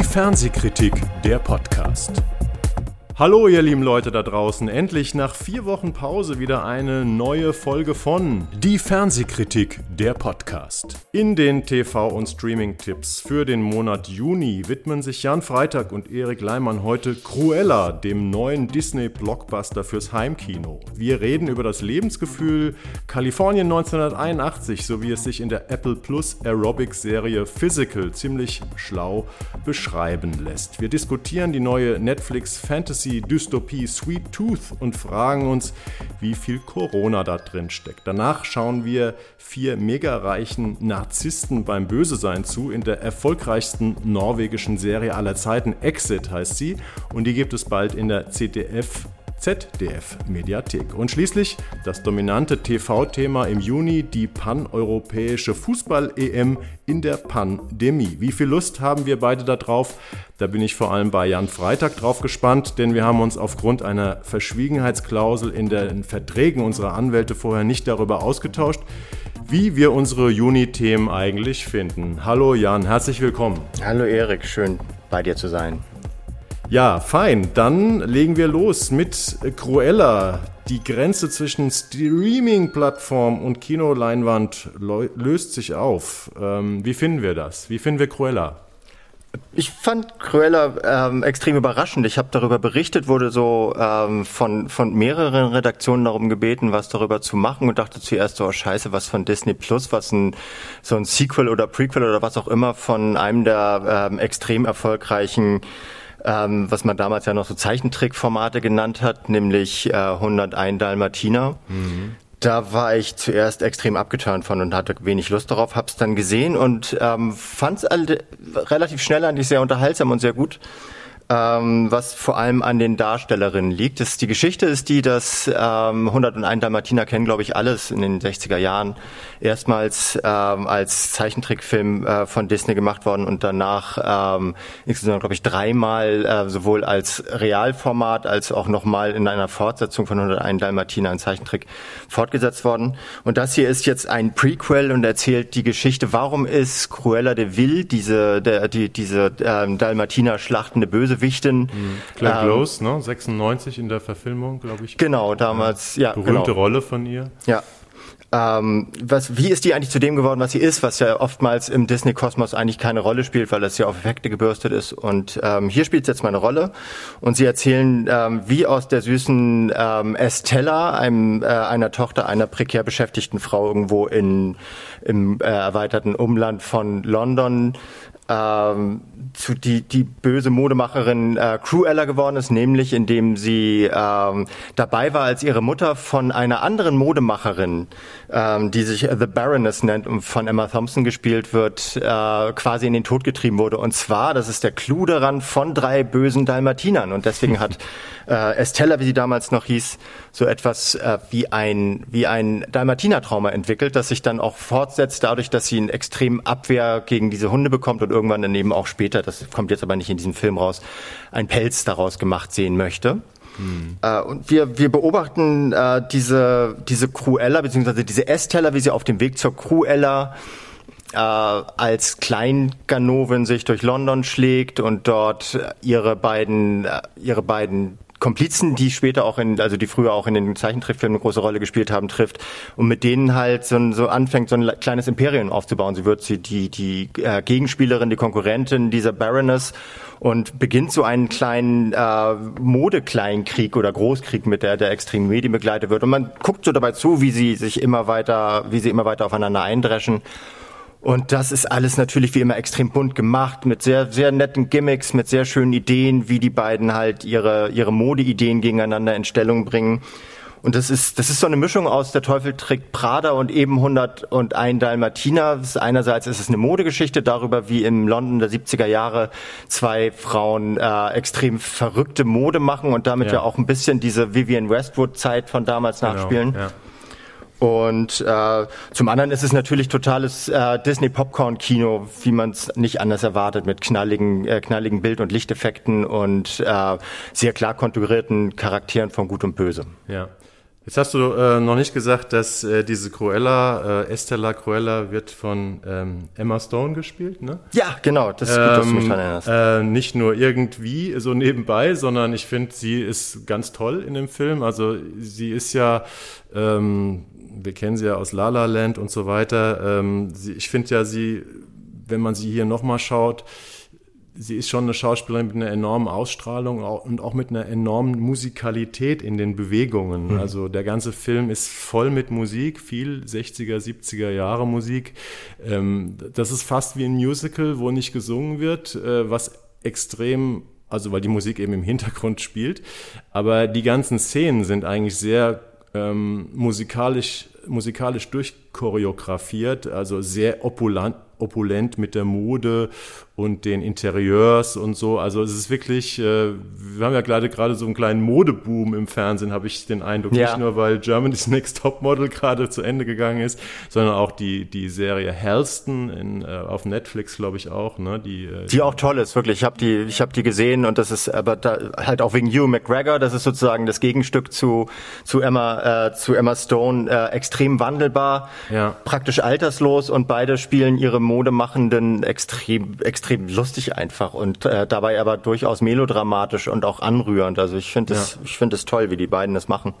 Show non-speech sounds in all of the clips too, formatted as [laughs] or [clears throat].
Die Fernsehkritik, der Podcast. Hallo ihr lieben Leute da draußen, endlich nach vier Wochen Pause wieder eine neue Folge von Die Fernsehkritik, der Podcast. In den TV- und Streaming-Tipps für den Monat Juni widmen sich Jan Freitag und Erik Leimann heute Cruella, dem neuen Disney-Blockbuster fürs Heimkino. Wir reden über das Lebensgefühl Kalifornien 1981, so wie es sich in der Apple Plus Aerobics-Serie Physical ziemlich schlau beschreiben lässt. Wir diskutieren die neue Netflix Fantasy Dystopie Sweet Tooth und fragen uns, wie viel Corona da drin steckt. Danach schauen wir vier mega reichen Narzissten beim Bösesein zu in der erfolgreichsten norwegischen Serie aller Zeiten. Exit heißt sie und die gibt es bald in der ZDF ZDF Mediathek. Und schließlich das dominante TV-Thema im Juni, die paneuropäische Fußball-EM in der Pandemie. Wie viel Lust haben wir beide da drauf? Da bin ich vor allem bei Jan Freitag drauf gespannt, denn wir haben uns aufgrund einer Verschwiegenheitsklausel in den Verträgen unserer Anwälte vorher nicht darüber ausgetauscht, wie wir unsere Juni-Themen eigentlich finden. Hallo Jan, herzlich willkommen. Hallo Erik, schön bei dir zu sein. Ja, fein. Dann legen wir los mit Cruella. Die Grenze zwischen Streaming-Plattform und Kinoleinwand löst sich auf. Ähm, wie finden wir das? Wie finden wir Cruella? Ich fand Cruella ähm, extrem überraschend. Ich habe darüber berichtet, wurde so ähm, von, von mehreren Redaktionen darum gebeten, was darüber zu machen und dachte zuerst so, oh scheiße, was von Disney Plus, was ein so ein Sequel oder Prequel oder was auch immer von einem der ähm, extrem erfolgreichen ähm, was man damals ja noch so Zeichentrickformate genannt hat, nämlich äh, 101 Dalmatiner. Mhm. Da war ich zuerst extrem abgeturnt von und hatte wenig Lust darauf, hab's dann gesehen und ähm, fand es relativ schnell eigentlich sehr unterhaltsam und sehr gut ähm, was vor allem an den Darstellerinnen liegt. Das, die Geschichte ist die, dass ähm, 101 Dalmatiner kennen, glaube ich, alles in den 60er Jahren. Erstmals ähm, als Zeichentrickfilm äh, von Disney gemacht worden und danach ähm, insgesamt, glaube ich, dreimal äh, sowohl als Realformat als auch nochmal in einer Fortsetzung von 101 Dalmatiner, ein Zeichentrick, fortgesetzt worden. Und das hier ist jetzt ein Prequel und erzählt die Geschichte, warum ist Cruella de Vil, diese, die, diese ähm, Dalmatiner schlachtende Böse Bösewichtin. Mhm. Claire ähm, Close, ne? 96 in der Verfilmung, glaube ich. Genau, damals, ja. Berühmte genau. Rolle von ihr. Ja. Ähm, was, wie ist die eigentlich zu dem geworden, was sie ist, was ja oftmals im Disney-Kosmos eigentlich keine Rolle spielt, weil das ja auf Effekte gebürstet ist. Und ähm, hier spielt es jetzt mal eine Rolle. Und sie erzählen, ähm, wie aus der süßen ähm, Estella, einem, äh, einer Tochter einer prekär beschäftigten Frau irgendwo in, im äh, erweiterten Umland von London, ähm, zu die, die böse Modemacherin äh, Cruella geworden ist, nämlich indem sie ähm, dabei war, als ihre Mutter von einer anderen Modemacherin, ähm, die sich The Baroness nennt und von Emma Thompson gespielt wird, äh, quasi in den Tod getrieben wurde. Und zwar, das ist der Clou daran, von drei bösen Dalmatinern. Und deswegen hat [laughs] äh, Estella, wie sie damals noch hieß, so etwas äh, wie ein wie ein Dalmatiner-Trauma entwickelt, das sich dann auch fortsetzt dadurch, dass sie eine extrem Abwehr gegen diese Hunde bekommt und irgendwann daneben auch später, das kommt jetzt aber nicht in diesem Film raus, ein Pelz daraus gemacht sehen möchte. Hm. Äh, und wir, wir beobachten äh, diese, diese Cruella, beziehungsweise diese Estella, wie sie auf dem Weg zur Cruella äh, als Kleinganovin sich durch London schlägt und dort ihre beiden, äh, ihre beiden Komplizen, die später auch in, also die früher auch in den Zeichentrickfilmen eine große Rolle gespielt haben, trifft und mit denen halt so, so anfängt, so ein kleines Imperium aufzubauen. Sie wird sie die, die äh, Gegenspielerin, die Konkurrentin dieser Baroness und beginnt so einen kleinen äh, Modekleinkrieg oder Großkrieg mit der der extremen Medien begleitet wird. Und man guckt so dabei zu, wie sie sich immer weiter, wie sie immer weiter aufeinander eindreschen. Und das ist alles natürlich wie immer extrem bunt gemacht, mit sehr, sehr netten Gimmicks, mit sehr schönen Ideen, wie die beiden halt ihre, ihre Modeideen gegeneinander in Stellung bringen. Und das ist, das ist so eine Mischung aus Der Teufel trägt Prada und eben 101 Dalmatiner. Einerseits ist es eine Modegeschichte darüber, wie im London der 70er Jahre zwei Frauen äh, extrem verrückte Mode machen und damit ja, ja auch ein bisschen diese Vivian Westwood Zeit von damals genau, nachspielen. Ja. Und äh, zum anderen ist es natürlich totales äh, Disney-Popcorn-Kino, wie man es nicht anders erwartet, mit knalligen, äh, knalligen Bild- und Lichteffekten und äh, sehr klar konfigurierten Charakteren von Gut und Böse. Ja. Jetzt hast du äh, noch nicht gesagt, dass äh, diese Cruella, äh, Estella Cruella wird von ähm, Emma Stone gespielt, ne? Ja, genau, das ist gut, dass du mich Ähm, erinnerst. äh, nicht nur irgendwie so nebenbei, sondern ich finde, sie ist ganz toll in dem Film. Also sie ist ja, ähm, wir kennen sie ja aus La La Land und so weiter. Ähm, sie, ich finde ja sie, wenn man sie hier nochmal schaut, sie ist schon eine Schauspielerin mit einer enormen Ausstrahlung au- und auch mit einer enormen Musikalität in den Bewegungen. Also der ganze Film ist voll mit Musik, viel 60er, 70er Jahre Musik. Ähm, das ist fast wie ein Musical, wo nicht gesungen wird, äh, was extrem, also weil die Musik eben im Hintergrund spielt. Aber die ganzen Szenen sind eigentlich sehr ähm, musikalisch, musikalisch durchchoreografiert, also sehr opulent, opulent mit der Mode und den Interieurs und so. Also es ist wirklich, äh, wir haben ja gerade gerade so einen kleinen Modeboom im Fernsehen, habe ich den Eindruck. Ja. Nicht nur, weil Germany's [laughs] Next Topmodel gerade zu Ende gegangen ist, sondern auch die, die Serie Halston in, äh, auf Netflix, glaube ich auch. Ne? Die, äh, Die auch toll ist, wirklich. Ich habe die, ich habe die gesehen und das ist aber da, halt auch wegen Hugh McGregor. Das ist sozusagen das Gegenstück zu zu Emma äh, zu Emma Stone. Äh, extrem wandelbar, Ja. praktisch alterslos und beide spielen ihre modemachenden extrem extrem lustig einfach und äh, dabei aber durchaus melodramatisch und auch anrührend. Also ich finde es Ja. ich finde es toll, wie die beiden das machen.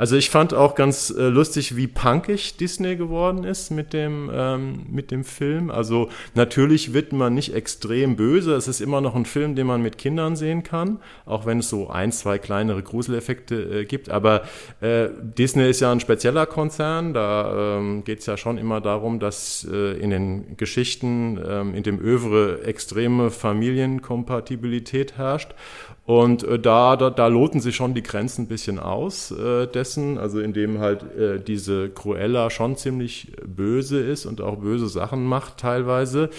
Also ich fand auch ganz äh, lustig, wie punkig Disney geworden ist mit dem, ähm, mit dem Film. Also natürlich wird man nicht extrem böse. Es ist immer noch ein Film, den man mit Kindern sehen kann, auch wenn es so ein, zwei kleinere Gruseleffekte äh, gibt. Aber äh, Disney ist ja ein spezieller Konzern. Da ähm, geht es ja schon immer darum, dass äh, in den Geschichten, ähm, in dem Övre extreme Familienkompatibilität herrscht. Und äh, da, da, da loten sie schon die Grenzen ein bisschen aus äh, dessen, also indem halt äh, diese Cruella schon ziemlich böse ist und auch böse Sachen macht teilweise.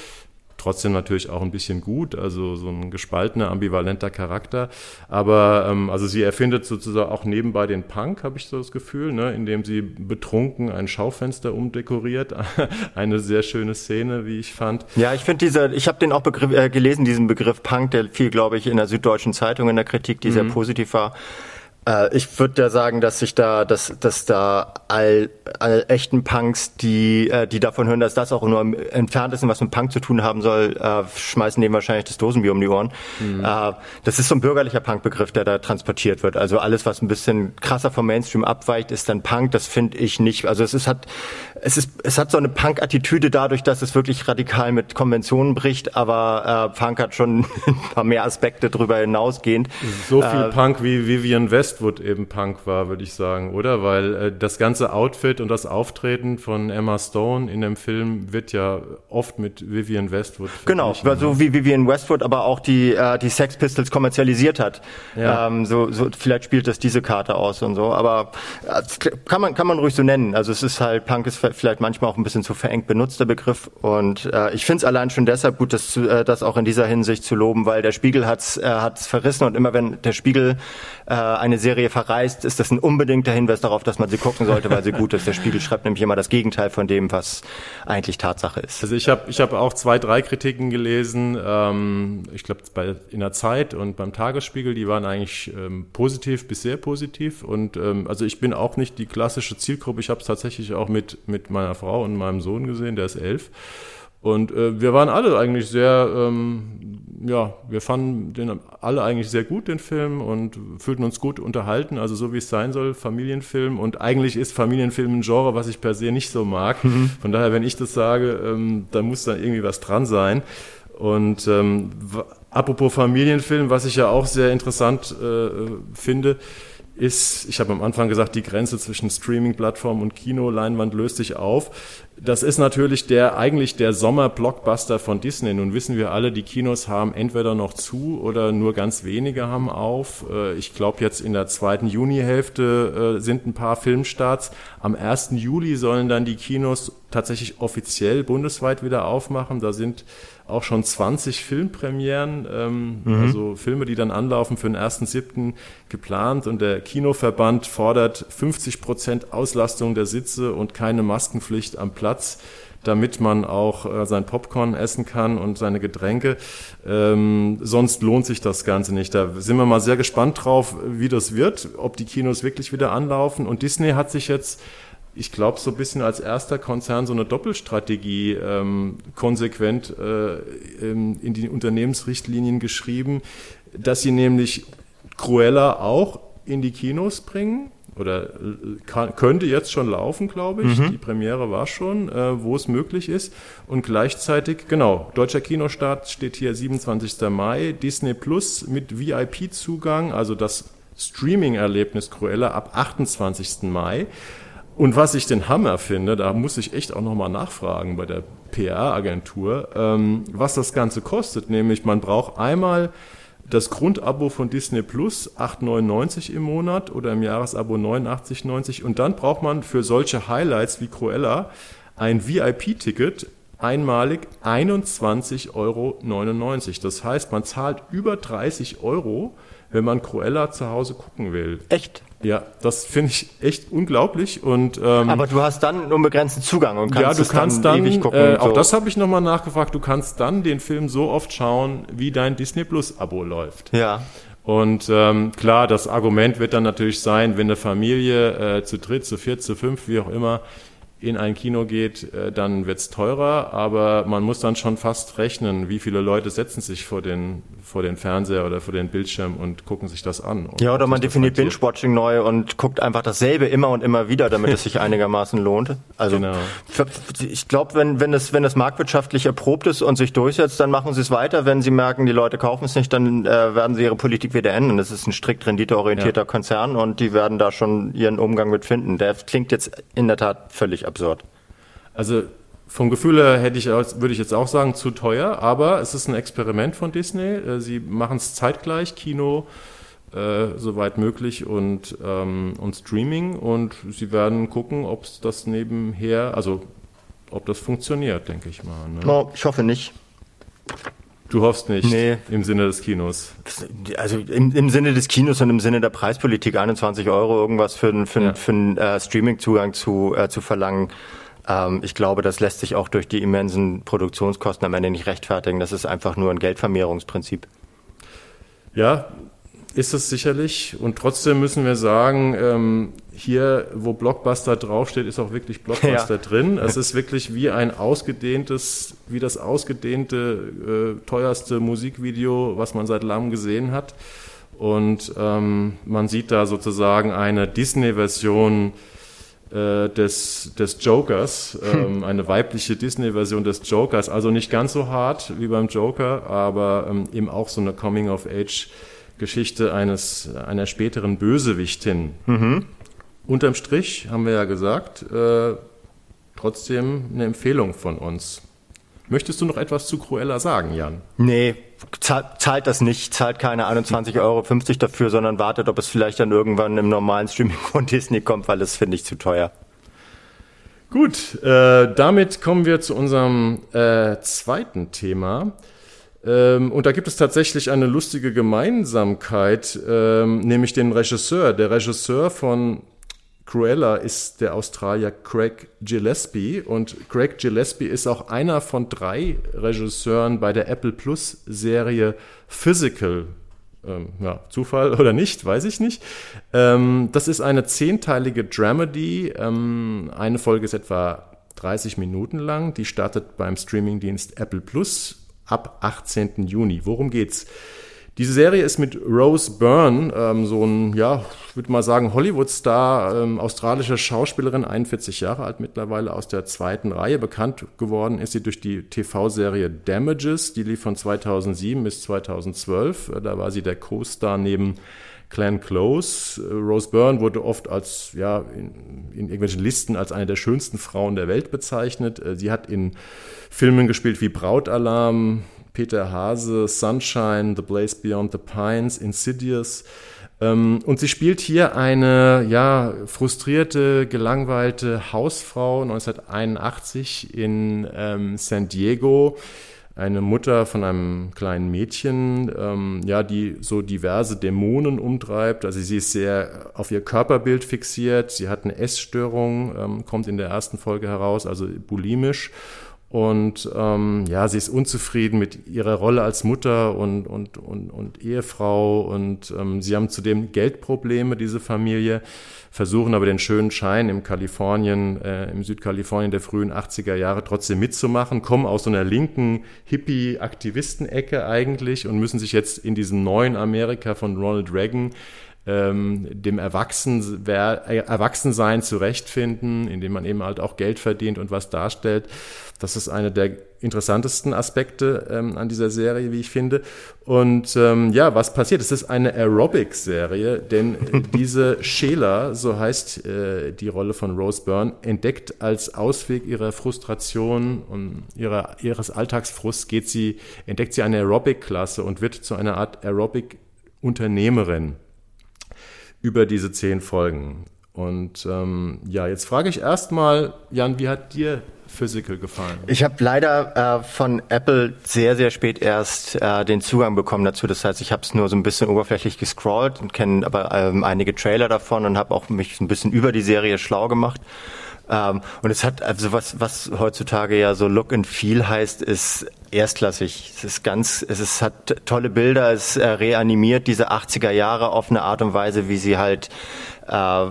Trotzdem natürlich auch ein bisschen gut, also so ein gespaltener, ambivalenter Charakter. Aber ähm, also sie erfindet sozusagen auch nebenbei den Punk, habe ich so das Gefühl, ne, indem sie betrunken ein Schaufenster umdekoriert. [laughs] Eine sehr schöne Szene, wie ich fand. Ja, ich finde dieser, ich habe den auch Begriff, äh, gelesen, diesen Begriff Punk, der fiel, glaube ich, in der Süddeutschen Zeitung in der Kritik, die sehr positiv war. Äh, ich würde ja sagen, dass sich da, dass, dass da all, all echten Punks, die, äh, die davon hören, dass das auch nur im entferntesten was mit Punk zu tun haben soll, äh, schmeißen dem wahrscheinlich das Dosenbier um die Ohren. Äh, das ist so ein bürgerlicher Punkbegriff, der da transportiert wird. Also alles, was ein bisschen krasser vom Mainstream abweicht, ist dann Punk. Das finde ich nicht. Also es ist hat, es ist, es hat so eine Punk-Attitüde dadurch, dass es wirklich radikal mit Konventionen bricht, aber äh, Punk hat schon [laughs] ein paar mehr Aspekte drüber hinausgehend. So viel Punk wie Vivian Westwood eben Punk war, würde ich sagen, oder? Weil äh, das ganze Outfit und das Auftreten von Emma Stone in dem Film wird ja oft mit Vivian Westwood Genau, so wie Vivian Westwood aber auch die, äh, die Sex Pistols kommerzialisiert hat. Ja. Ähm, so, so, vielleicht spielt das diese Karte aus und so, aber äh, kann man, kann man ruhig so nennen. Also es ist halt, Punk ist vielleicht manchmal auch ein bisschen zu verengt benutzter Begriff und äh, ich finde es allein schon deshalb gut, das, äh, das auch in dieser Hinsicht zu loben, weil der Spiegel hat's äh, verrissen und immer wenn der Spiegel äh, eine Serie verreißt, ist das ein unbedingter Hinweis darauf, dass man sie gucken sollte, weil sie gut ist. Der Spiegel schreibt nämlich immer das Gegenteil von dem, was eigentlich Tatsache ist. Also ich habe ich hab auch zwei, drei Kritiken gelesen, ähm, ich glaube in der Zeit und beim Tagesspiegel, die waren eigentlich ähm, positiv bis sehr positiv. Und ähm, also ich bin auch nicht die klassische Zielgruppe, ich habe es tatsächlich auch mit, mit meiner Frau und meinem Sohn gesehen, der ist elf. Und äh, wir waren alle eigentlich sehr, ähm, ja, wir fanden den alle eigentlich sehr gut, den Film, und fühlten uns gut unterhalten, also so wie es sein soll, Familienfilm. Und eigentlich ist Familienfilm ein Genre, was ich per se nicht so mag. Von daher, wenn ich das sage, ähm, da muss da irgendwie was dran sein. Und ähm, apropos Familienfilm, was ich ja auch sehr interessant äh, finde, ist, ich habe am Anfang gesagt, die Grenze zwischen Streaming-Plattform und Kinoleinwand löst sich auf. Das ist natürlich der eigentlich der Sommer-Blockbuster von Disney. Nun wissen wir alle, die Kinos haben entweder noch zu oder nur ganz wenige haben auf. Äh, Ich glaube, jetzt in der zweiten Junihälfte äh, sind ein paar Filmstarts. Am 1. Juli sollen dann die Kinos tatsächlich offiziell bundesweit wieder aufmachen. Da sind auch schon 20 Filmpremieren, ähm, also Filme, die dann anlaufen für den 1.7. geplant und der Kinoverband fordert 50 Prozent Auslastung der Sitze und keine Maskenpflicht am Platz. damit man auch äh, sein Popcorn essen kann und seine Getränke. Ähm, sonst lohnt sich das Ganze nicht. Da sind wir mal sehr gespannt drauf, wie das wird, ob die Kinos wirklich wieder anlaufen. Und Disney hat sich jetzt ich glaube, so ein bisschen als erster Konzern so eine Doppelstrategie ähm, konsequent äh, in die Unternehmensrichtlinien geschrieben, dass sie nämlich Cruella auch in die Kinos bringen oder äh, kann, könnte jetzt schon laufen, glaube ich. Mhm. Die Premiere war schon, äh, wo es möglich ist. Und gleichzeitig, genau, deutscher Kinostart steht hier 27. Mai, Disney Plus mit VIP-Zugang, also das Streaming-Erlebnis Cruella ab 28. Mai. Und was ich den Hammer finde, da muss ich echt auch nochmal nachfragen bei der PR-Agentur, ähm, was das Ganze kostet. Nämlich, man braucht einmal das Grundabo von Disney Plus 8,99 im Monat oder im Jahresabo 89,90 und dann braucht man für solche Highlights wie Cruella ein VIP-Ticket einmalig 21,99 Euro. Das heißt, man zahlt über 30 Euro, wenn man Cruella zu Hause gucken will. Echt? Ja, das finde ich echt unglaublich. Und, ähm, Aber du hast dann unbegrenzten Zugang und kannst ja, du kannst dann, dann ewig gucken. Äh, so. Auch das habe ich nochmal nachgefragt. Du kannst dann den Film so oft schauen, wie dein Disney Plus Abo läuft. Ja. Und ähm, klar, das Argument wird dann natürlich sein, wenn eine Familie äh, zu dritt, zu viert, zu fünf, wie auch immer, in ein Kino geht, äh, dann wird's teurer, aber man muss dann schon fast rechnen, wie viele Leute setzen sich vor den, vor den Fernseher oder vor den Bildschirm und gucken sich das an. Ja, oder man definiert Binge-Watching neu und guckt einfach dasselbe immer und immer wieder, damit es sich [laughs] einigermaßen lohnt. Also genau. ich glaube, wenn, wenn, es, wenn es marktwirtschaftlich erprobt ist und sich durchsetzt, dann machen sie es weiter. Wenn sie merken, die Leute kaufen es nicht, dann äh, werden sie ihre Politik wieder ändern. Das ist ein strikt renditeorientierter ja. Konzern und die werden da schon ihren Umgang mit finden. Der klingt jetzt in der Tat völlig absurd. Also vom Gefühl her hätte ich, würde ich jetzt auch sagen, zu teuer, aber es ist ein Experiment von Disney. Äh, sie machen es zeitgleich, Kino, äh, soweit möglich und, ähm, und Streaming und sie werden gucken, ob es das nebenher, also ob das funktioniert, denke ich mal. Ne? No, ich hoffe nicht. Du hoffst nicht nee. im Sinne des Kinos. Also im, im, Sinne des Kinos und im Sinne der Preispolitik 21 Euro irgendwas für, für, ja. für einen äh, Streaming-Zugang zu, äh, zu verlangen. Ähm, ich glaube, das lässt sich auch durch die immensen Produktionskosten am Ende nicht rechtfertigen. Das ist einfach nur ein Geldvermehrungsprinzip. Ja, ist es sicherlich. Und trotzdem müssen wir sagen, ähm, hier, wo Blockbuster draufsteht, ist auch wirklich Blockbuster ja. drin. Es ist wirklich wie ein ausgedehntes, wie das ausgedehnte, äh, teuerste Musikvideo, was man seit langem gesehen hat. Und ähm, man sieht da sozusagen eine Disney-Version äh, des, des Jokers, ähm, [laughs] eine weibliche Disney-Version des Jokers. Also nicht ganz so hart wie beim Joker, aber ähm, eben auch so eine Coming-of-Age-Geschichte eines einer späteren Bösewichtin. Mhm unterm Strich haben wir ja gesagt, äh, trotzdem eine Empfehlung von uns. Möchtest du noch etwas zu Cruella sagen, Jan? Nee, zahlt das nicht, zahlt keine 21,50 Euro dafür, sondern wartet, ob es vielleicht dann irgendwann im normalen Streaming von Disney kommt, weil das finde ich zu teuer. Gut, äh, damit kommen wir zu unserem äh, zweiten Thema. Ähm, und da gibt es tatsächlich eine lustige Gemeinsamkeit, ähm, nämlich den Regisseur. Der Regisseur von Cruella ist der Australier Craig Gillespie und Craig Gillespie ist auch einer von drei Regisseuren bei der Apple Plus Serie Physical. Ähm, ja, Zufall [laughs] oder nicht, weiß ich nicht. Ähm, das ist eine zehnteilige Dramedy. Ähm, eine Folge ist etwa 30 Minuten lang. Die startet beim Streamingdienst Apple Plus ab 18. Juni. Worum geht's? Diese Serie ist mit Rose Byrne, ähm, so ein, ja, ich würde mal sagen, Hollywood-Star, ähm, australische Schauspielerin, 41 Jahre alt mittlerweile, aus der zweiten Reihe. Bekannt geworden ist sie durch die TV-Serie Damages, die lief von 2007 bis 2012. Äh, da war sie der Co-Star neben Glenn Close. Äh, Rose Byrne wurde oft als, ja, in, in, irgendwelchen Listen als eine der schönsten Frauen der Welt bezeichnet. Äh, sie hat in Filmen gespielt wie Brautalarm, Peter Hase, Sunshine, The Blaze Beyond the Pines, Insidious. Ähm, und sie spielt hier eine ja, frustrierte, gelangweilte Hausfrau 1981 in ähm, San Diego. eine Mutter von einem kleinen Mädchen, ähm, ja, die so diverse Dämonen umtreibt. Also sie ist sehr auf ihr Körperbild fixiert. Sie hat eine Essstörung, ähm, kommt in der ersten Folge heraus, also bulimisch. Und ähm, ja, sie ist unzufrieden mit ihrer Rolle als Mutter und, und, und, und Ehefrau. Und ähm, sie haben zudem Geldprobleme, diese Familie, versuchen aber den schönen Schein im Kalifornien, äh, im Südkalifornien der frühen 80er Jahre trotzdem mitzumachen, kommen aus so einer linken Hippie-Aktivisten-Ecke eigentlich und müssen sich jetzt in diesem neuen Amerika von Ronald Reagan ähm, dem Erwachsen, Erwachsensein zurechtfinden, indem man eben halt auch Geld verdient und was darstellt. Das ist einer der interessantesten Aspekte ähm, an dieser Serie, wie ich finde. Und ähm, ja, was passiert? Es ist eine Aerobic-Serie, denn [laughs] diese Sheila, so heißt äh, die Rolle von Rose Byrne, entdeckt als Ausweg ihrer Frustration und ihrer, ihres Alltagsfrusts geht sie, entdeckt sie eine Aerobic-Klasse und wird zu einer Art Aerobic-Unternehmerin über diese zehn Folgen. Und ähm, ja, jetzt frage ich erstmal, Jan, wie hat dir Physical gefallen? Ich habe leider äh, von Apple sehr, sehr spät erst äh, den Zugang bekommen dazu. Das heißt, ich habe es nur so ein bisschen oberflächlich gescrollt und kenne aber ähm, einige Trailer davon und habe auch mich ein bisschen über die Serie schlau gemacht. Ähm, und es hat, also was, was heutzutage ja so Look and Feel heißt, ist erstklassig. Es ist ganz, es ist, hat tolle Bilder, es äh, reanimiert diese 80er Jahre auf eine Art und Weise, wie sie halt äh,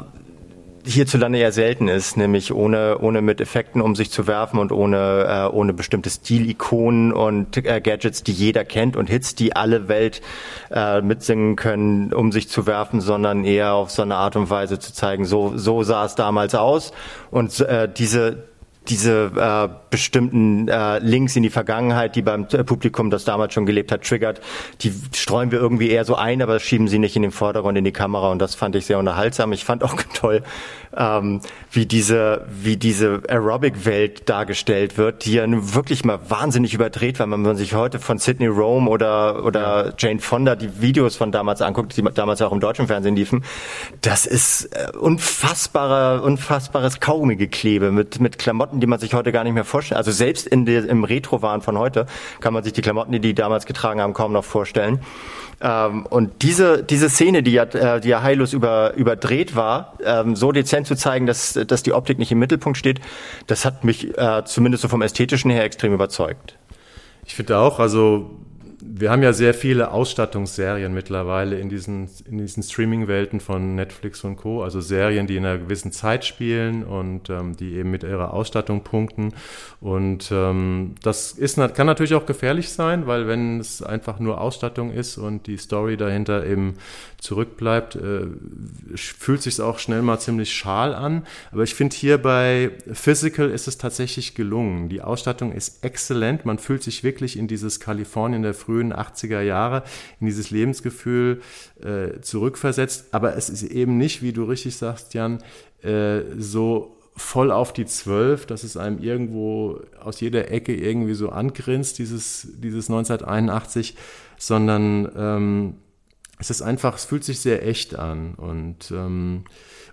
hierzulande ja selten ist, nämlich ohne, ohne mit Effekten um sich zu werfen und ohne, äh, ohne bestimmte Stilikonen und äh, Gadgets, die jeder kennt und Hits, die alle Welt äh, mitsingen können, um sich zu werfen, sondern eher auf so eine Art und Weise zu zeigen, so, so sah es damals aus. Und äh, diese, diese äh, bestimmten äh, Links in die Vergangenheit, die beim Publikum, das damals schon gelebt hat, triggert, die streuen wir irgendwie eher so ein, aber schieben sie nicht in den Vordergrund in die Kamera und das fand ich sehr unterhaltsam. Ich fand auch [laughs] toll, ähm, wie diese wie diese Aerobic-Welt dargestellt wird, die ja nun wirklich mal wahnsinnig überdreht war, wenn man sich heute von Sydney Rome oder oder ja. Jane Fonda die Videos von damals anguckt, die damals auch im deutschen Fernsehen liefen. Das ist äh, unfassbarer unfassbares Kaugummige-Klebe mit mit Klamotten, die man sich heute gar nicht mehr vorstellt. Also selbst in der, im Retro-Wahn von heute kann man sich die Klamotten, die die damals getragen haben, kaum noch vorstellen. Ähm, und diese, diese Szene, die ja, äh, die ja heillos über, überdreht war, ähm, so dezent zu zeigen, dass, dass die Optik nicht im Mittelpunkt steht, das hat mich äh, zumindest so vom Ästhetischen her extrem überzeugt. Ich finde auch, also wir haben ja sehr viele Ausstattungsserien mittlerweile in diesen, in diesen Streaming-Welten von Netflix und Co. Also Serien, die in einer gewissen Zeit spielen und ähm, die eben mit ihrer Ausstattung punkten. Und ähm, das ist, kann natürlich auch gefährlich sein, weil wenn es einfach nur Ausstattung ist und die Story dahinter eben zurückbleibt, äh, fühlt sich auch schnell mal ziemlich schal an. Aber ich finde hier bei Physical ist es tatsächlich gelungen. Die Ausstattung ist exzellent. Man fühlt sich wirklich in dieses Kalifornien der frühen 80er Jahre, in dieses Lebensgefühl äh, zurückversetzt. Aber es ist eben nicht, wie du richtig sagst, Jan, äh, so voll auf die Zwölf, dass es einem irgendwo aus jeder Ecke irgendwie so angrinst, dieses, dieses 1981, sondern ähm, es ist einfach, es fühlt sich sehr echt an und ähm,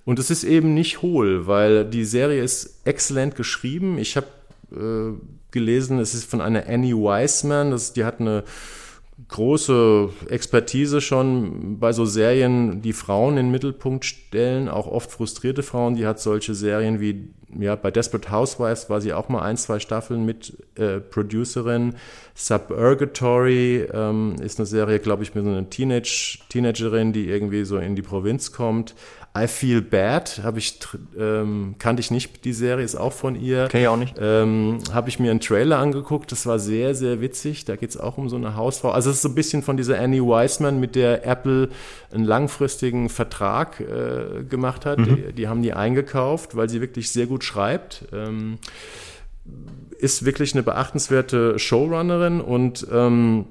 und es ist eben nicht hohl, weil die Serie ist exzellent geschrieben. Ich habe äh, gelesen, es ist von einer Annie Weisman, das, die hat eine große Expertise schon bei so Serien, die Frauen in den Mittelpunkt stellen, auch oft frustrierte Frauen. Die hat solche Serien wie, ja, bei Desperate Housewives war sie auch mal ein, zwei Staffeln mit äh, Producerin. Suburgatory ähm, ist eine Serie, glaube ich, mit so einer Teenage, Teenagerin, die irgendwie so in die Provinz kommt. I Feel Bad habe ich ähm, kannte ich nicht die Serie ist auch von ihr. Kenn ich auch nicht. Ähm, habe ich mir einen Trailer angeguckt. Das war sehr sehr witzig. Da geht es auch um so eine Hausfrau. Also es ist so ein bisschen von dieser Annie Wiseman, mit der Apple einen langfristigen Vertrag äh, gemacht hat. Mhm. Die, die, haben die eingekauft, weil sie wirklich sehr gut schreibt. Ähm, ist wirklich eine beachtenswerte Showrunnerin und ähm,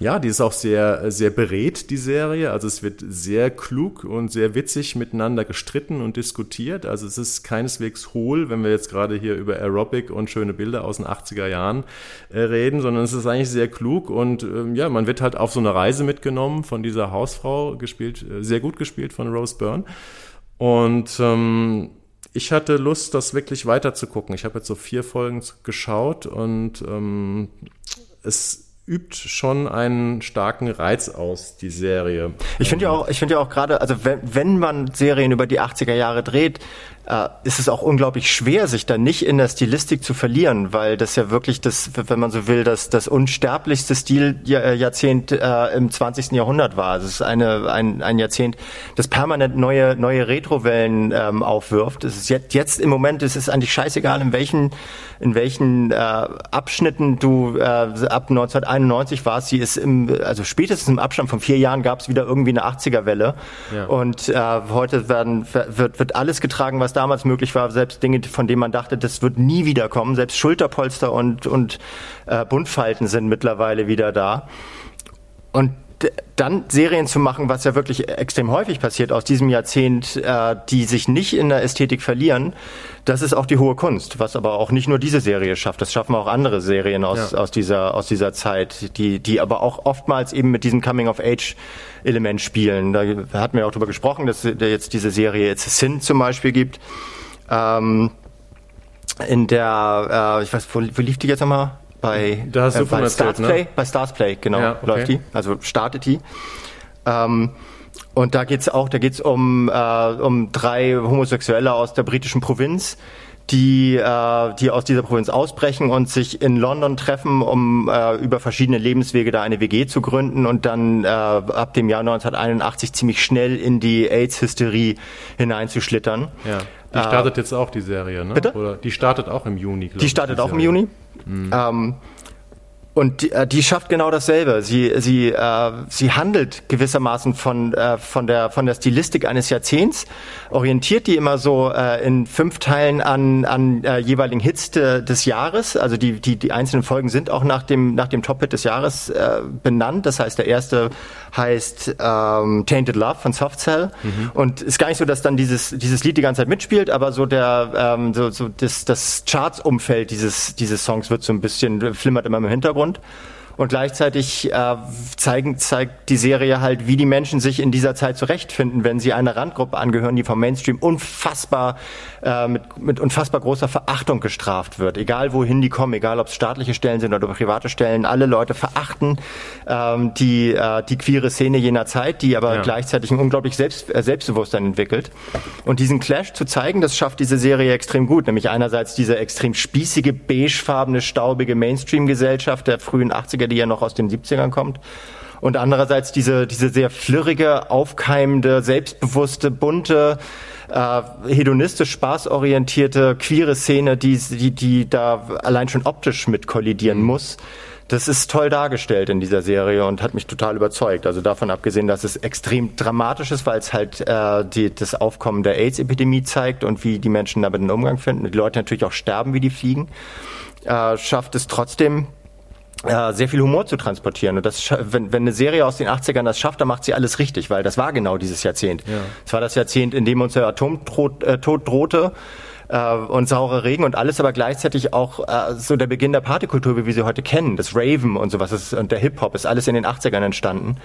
ja, die ist auch sehr, sehr berät, die Serie. Also es wird sehr klug und sehr witzig miteinander gestritten und diskutiert. Also es ist keineswegs hohl, wenn wir jetzt gerade hier über Aerobic und schöne Bilder aus den 80er Jahren äh, reden, sondern es ist eigentlich sehr klug und ähm, ja, man wird halt auf so eine Reise mitgenommen von dieser Hausfrau, gespielt, äh, sehr gut gespielt von Rose Byrne. Und ähm, ich hatte Lust, das wirklich weiter zu gucken. Ich habe jetzt so vier Folgen geschaut und ähm, es übt schon einen starken Reiz aus, die Serie. Ich finde ja auch, ich finde ja auch gerade, also wenn, wenn man Serien über die 80er Jahre dreht, äh, ist es auch unglaublich schwer, sich da nicht in der Stilistik zu verlieren, weil das ja wirklich das, wenn man so will, das, das unsterblichste Stiljahrzehnt äh, im 20. Jahrhundert war. Es ist eine, ein, ein Jahrzehnt, das permanent neue, neue Retrowellen ähm, aufwirft. Es ist jetzt, jetzt im Moment, es ist eigentlich scheißegal, in welchen, in welchen äh, Abschnitten du äh, ab 1991 warst. Sie ist im, also spätestens im Abstand von vier Jahren gab es wieder irgendwie eine 80er-Welle. Ja. Und äh, heute werden, wird, wird alles getragen, was damals möglich war, selbst Dinge, von denen man dachte, das wird nie wieder kommen, selbst Schulterpolster und, und äh, Buntfalten sind mittlerweile wieder da. Und dann Serien zu machen, was ja wirklich extrem häufig passiert aus diesem Jahrzehnt, äh, die sich nicht in der Ästhetik verlieren, das ist auch die hohe Kunst, was aber auch nicht nur diese Serie schafft. Das schaffen auch andere Serien aus, ja. aus, dieser, aus dieser Zeit, die, die aber auch oftmals eben mit diesem Coming-of-Age-Element spielen. Da hatten wir auch drüber gesprochen, dass es jetzt diese Serie a Sin zum Beispiel gibt. Ähm, in der, äh, ich weiß, wo, wo lief die jetzt nochmal? bei, da hast äh, bei Stars ne? Play, bei Stars Play, genau, ja, okay. läuft die. Also startet die. Ähm, und da geht's auch, da geht's um, äh, um drei Homosexuelle aus der britischen Provinz, die, äh, die aus dieser Provinz ausbrechen und sich in London treffen, um äh, über verschiedene Lebenswege da eine WG zu gründen und dann äh, ab dem Jahr 1981 ziemlich schnell in die AIDS-Hysterie hineinzuschlittern. Ja. Die startet äh, jetzt auch die Serie, ne? Bitte? Oder die startet auch im Juni. Die startet auch im Juni. Mhm. Ähm, und die, äh, die schafft genau dasselbe. Sie, sie, äh, sie handelt gewissermaßen von, äh, von, der, von der Stilistik eines Jahrzehnts, orientiert die immer so äh, in fünf Teilen an, an äh, jeweiligen Hits de, des Jahres. Also die, die, die einzelnen Folgen sind auch nach dem, nach dem Top-Hit des Jahres äh, benannt. Das heißt, der erste heißt ähm, Tainted Love von Soft Cell. Mhm. Und ist gar nicht so, dass dann dieses, dieses Lied die ganze Zeit mitspielt, aber so der ähm, so, so das, das Charts-Umfeld dieses, dieses Songs wird so ein bisschen, flimmert immer im Hintergrund. Hintergrund. Und gleichzeitig äh, zeigen, zeigt die Serie halt, wie die Menschen sich in dieser Zeit zurechtfinden, wenn sie einer Randgruppe angehören, die vom Mainstream unfassbar äh, mit, mit unfassbar großer Verachtung gestraft wird. Egal wohin die kommen, egal ob es staatliche Stellen sind oder private Stellen, alle Leute verachten ähm, die, äh, die queere Szene jener Zeit, die aber ja. gleichzeitig ein unglaublich Selbst, äh, Selbstbewusstsein entwickelt. Und diesen Clash zu zeigen, das schafft diese Serie extrem gut. Nämlich einerseits diese extrem spießige, beigefarbene, staubige Mainstream-Gesellschaft der frühen 80er, die ja noch aus den 70ern kommt und andererseits diese, diese sehr flirrige, aufkeimende, selbstbewusste, bunte, äh, hedonistisch spaßorientierte, queere Szene, die, die, die da allein schon optisch mit kollidieren mhm. muss. Das ist toll dargestellt in dieser Serie und hat mich total überzeugt. Also davon abgesehen, dass es extrem dramatisch ist, weil es halt äh, die, das Aufkommen der AIDS-Epidemie zeigt und wie die Menschen damit einen Umgang finden. Die Leute natürlich auch sterben, wie die fliegen. Äh, schafft es trotzdem sehr viel Humor zu transportieren. Und das, wenn, wenn eine Serie aus den 80ern das schafft, dann macht sie alles richtig, weil das war genau dieses Jahrzehnt. Es ja. war das Jahrzehnt, in dem uns der Atomtod äh, drohte äh, und saure Regen und alles, aber gleichzeitig auch äh, so der Beginn der Partykultur, wie wir sie heute kennen. Das Raven und sowas ist, und der Hip-Hop ist alles in den 80ern entstanden.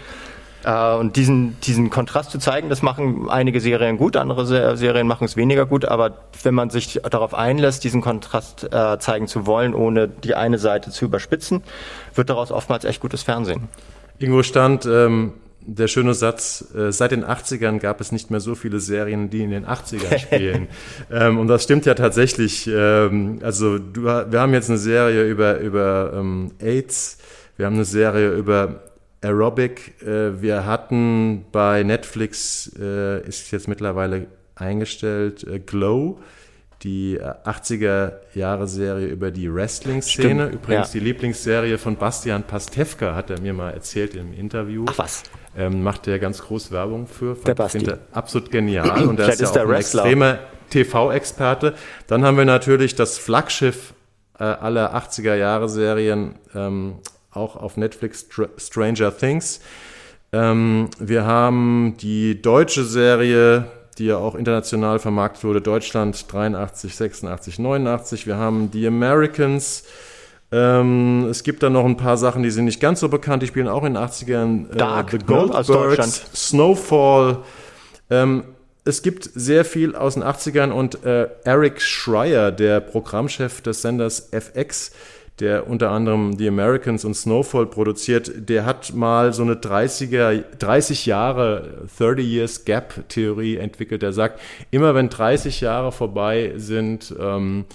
Äh, und diesen, diesen Kontrast zu zeigen, das machen einige Serien gut, andere Serien machen es weniger gut, aber wenn man sich darauf einlässt, diesen Kontrast äh, zeigen zu wollen, ohne die eine Seite zu überspitzen, wird daraus oftmals echt gutes Fernsehen. Irgendwo stand ähm, der schöne Satz, äh, seit den 80ern gab es nicht mehr so viele Serien, die in den 80ern [laughs] spielen. ähm, und das stimmt ja tatsächlich. Ähm, also du, wir haben jetzt eine Serie über, über ähm, AIDS, wir haben eine Serie über Aerobic. Äh, wir hatten bei Netflix, äh, ist jetzt mittlerweile eingestellt, äh, Glow, die 80er-Jahre-Serie über die Wrestling-Szene. Übrigens ja. die Lieblingsserie von Bastian Pastewka, hat er mir mal erzählt im Interview. Ach was. Ähm, macht er ganz groß Werbung für. Der Basti. Finde absolut genial. [clears throat] Und er ist ja auch ein extremer TV-Experte. Dann haben wir natürlich das Flaggschiff äh, aller 80er-Jahre-Serien, ähm, auch auf Netflix Stranger Things. Ähm, wir haben die deutsche Serie, die ja auch international vermarktet wurde, Deutschland 83, 86, 89. Wir haben die Americans. Ähm, es gibt da noch ein paar Sachen, die sind nicht ganz so bekannt. Die spielen auch in den 80ern. Äh, Dark, The ne, Goldbergs, Snowfall. Ähm, es gibt sehr viel aus den 80ern und äh, Eric Schreier, der Programmchef des Senders FX, der unter anderem The Americans und Snowfall produziert, der hat mal so eine 30er, 30 Jahre, 30 Years Gap Theorie entwickelt. Der sagt, immer wenn 30 Jahre vorbei sind, ähm,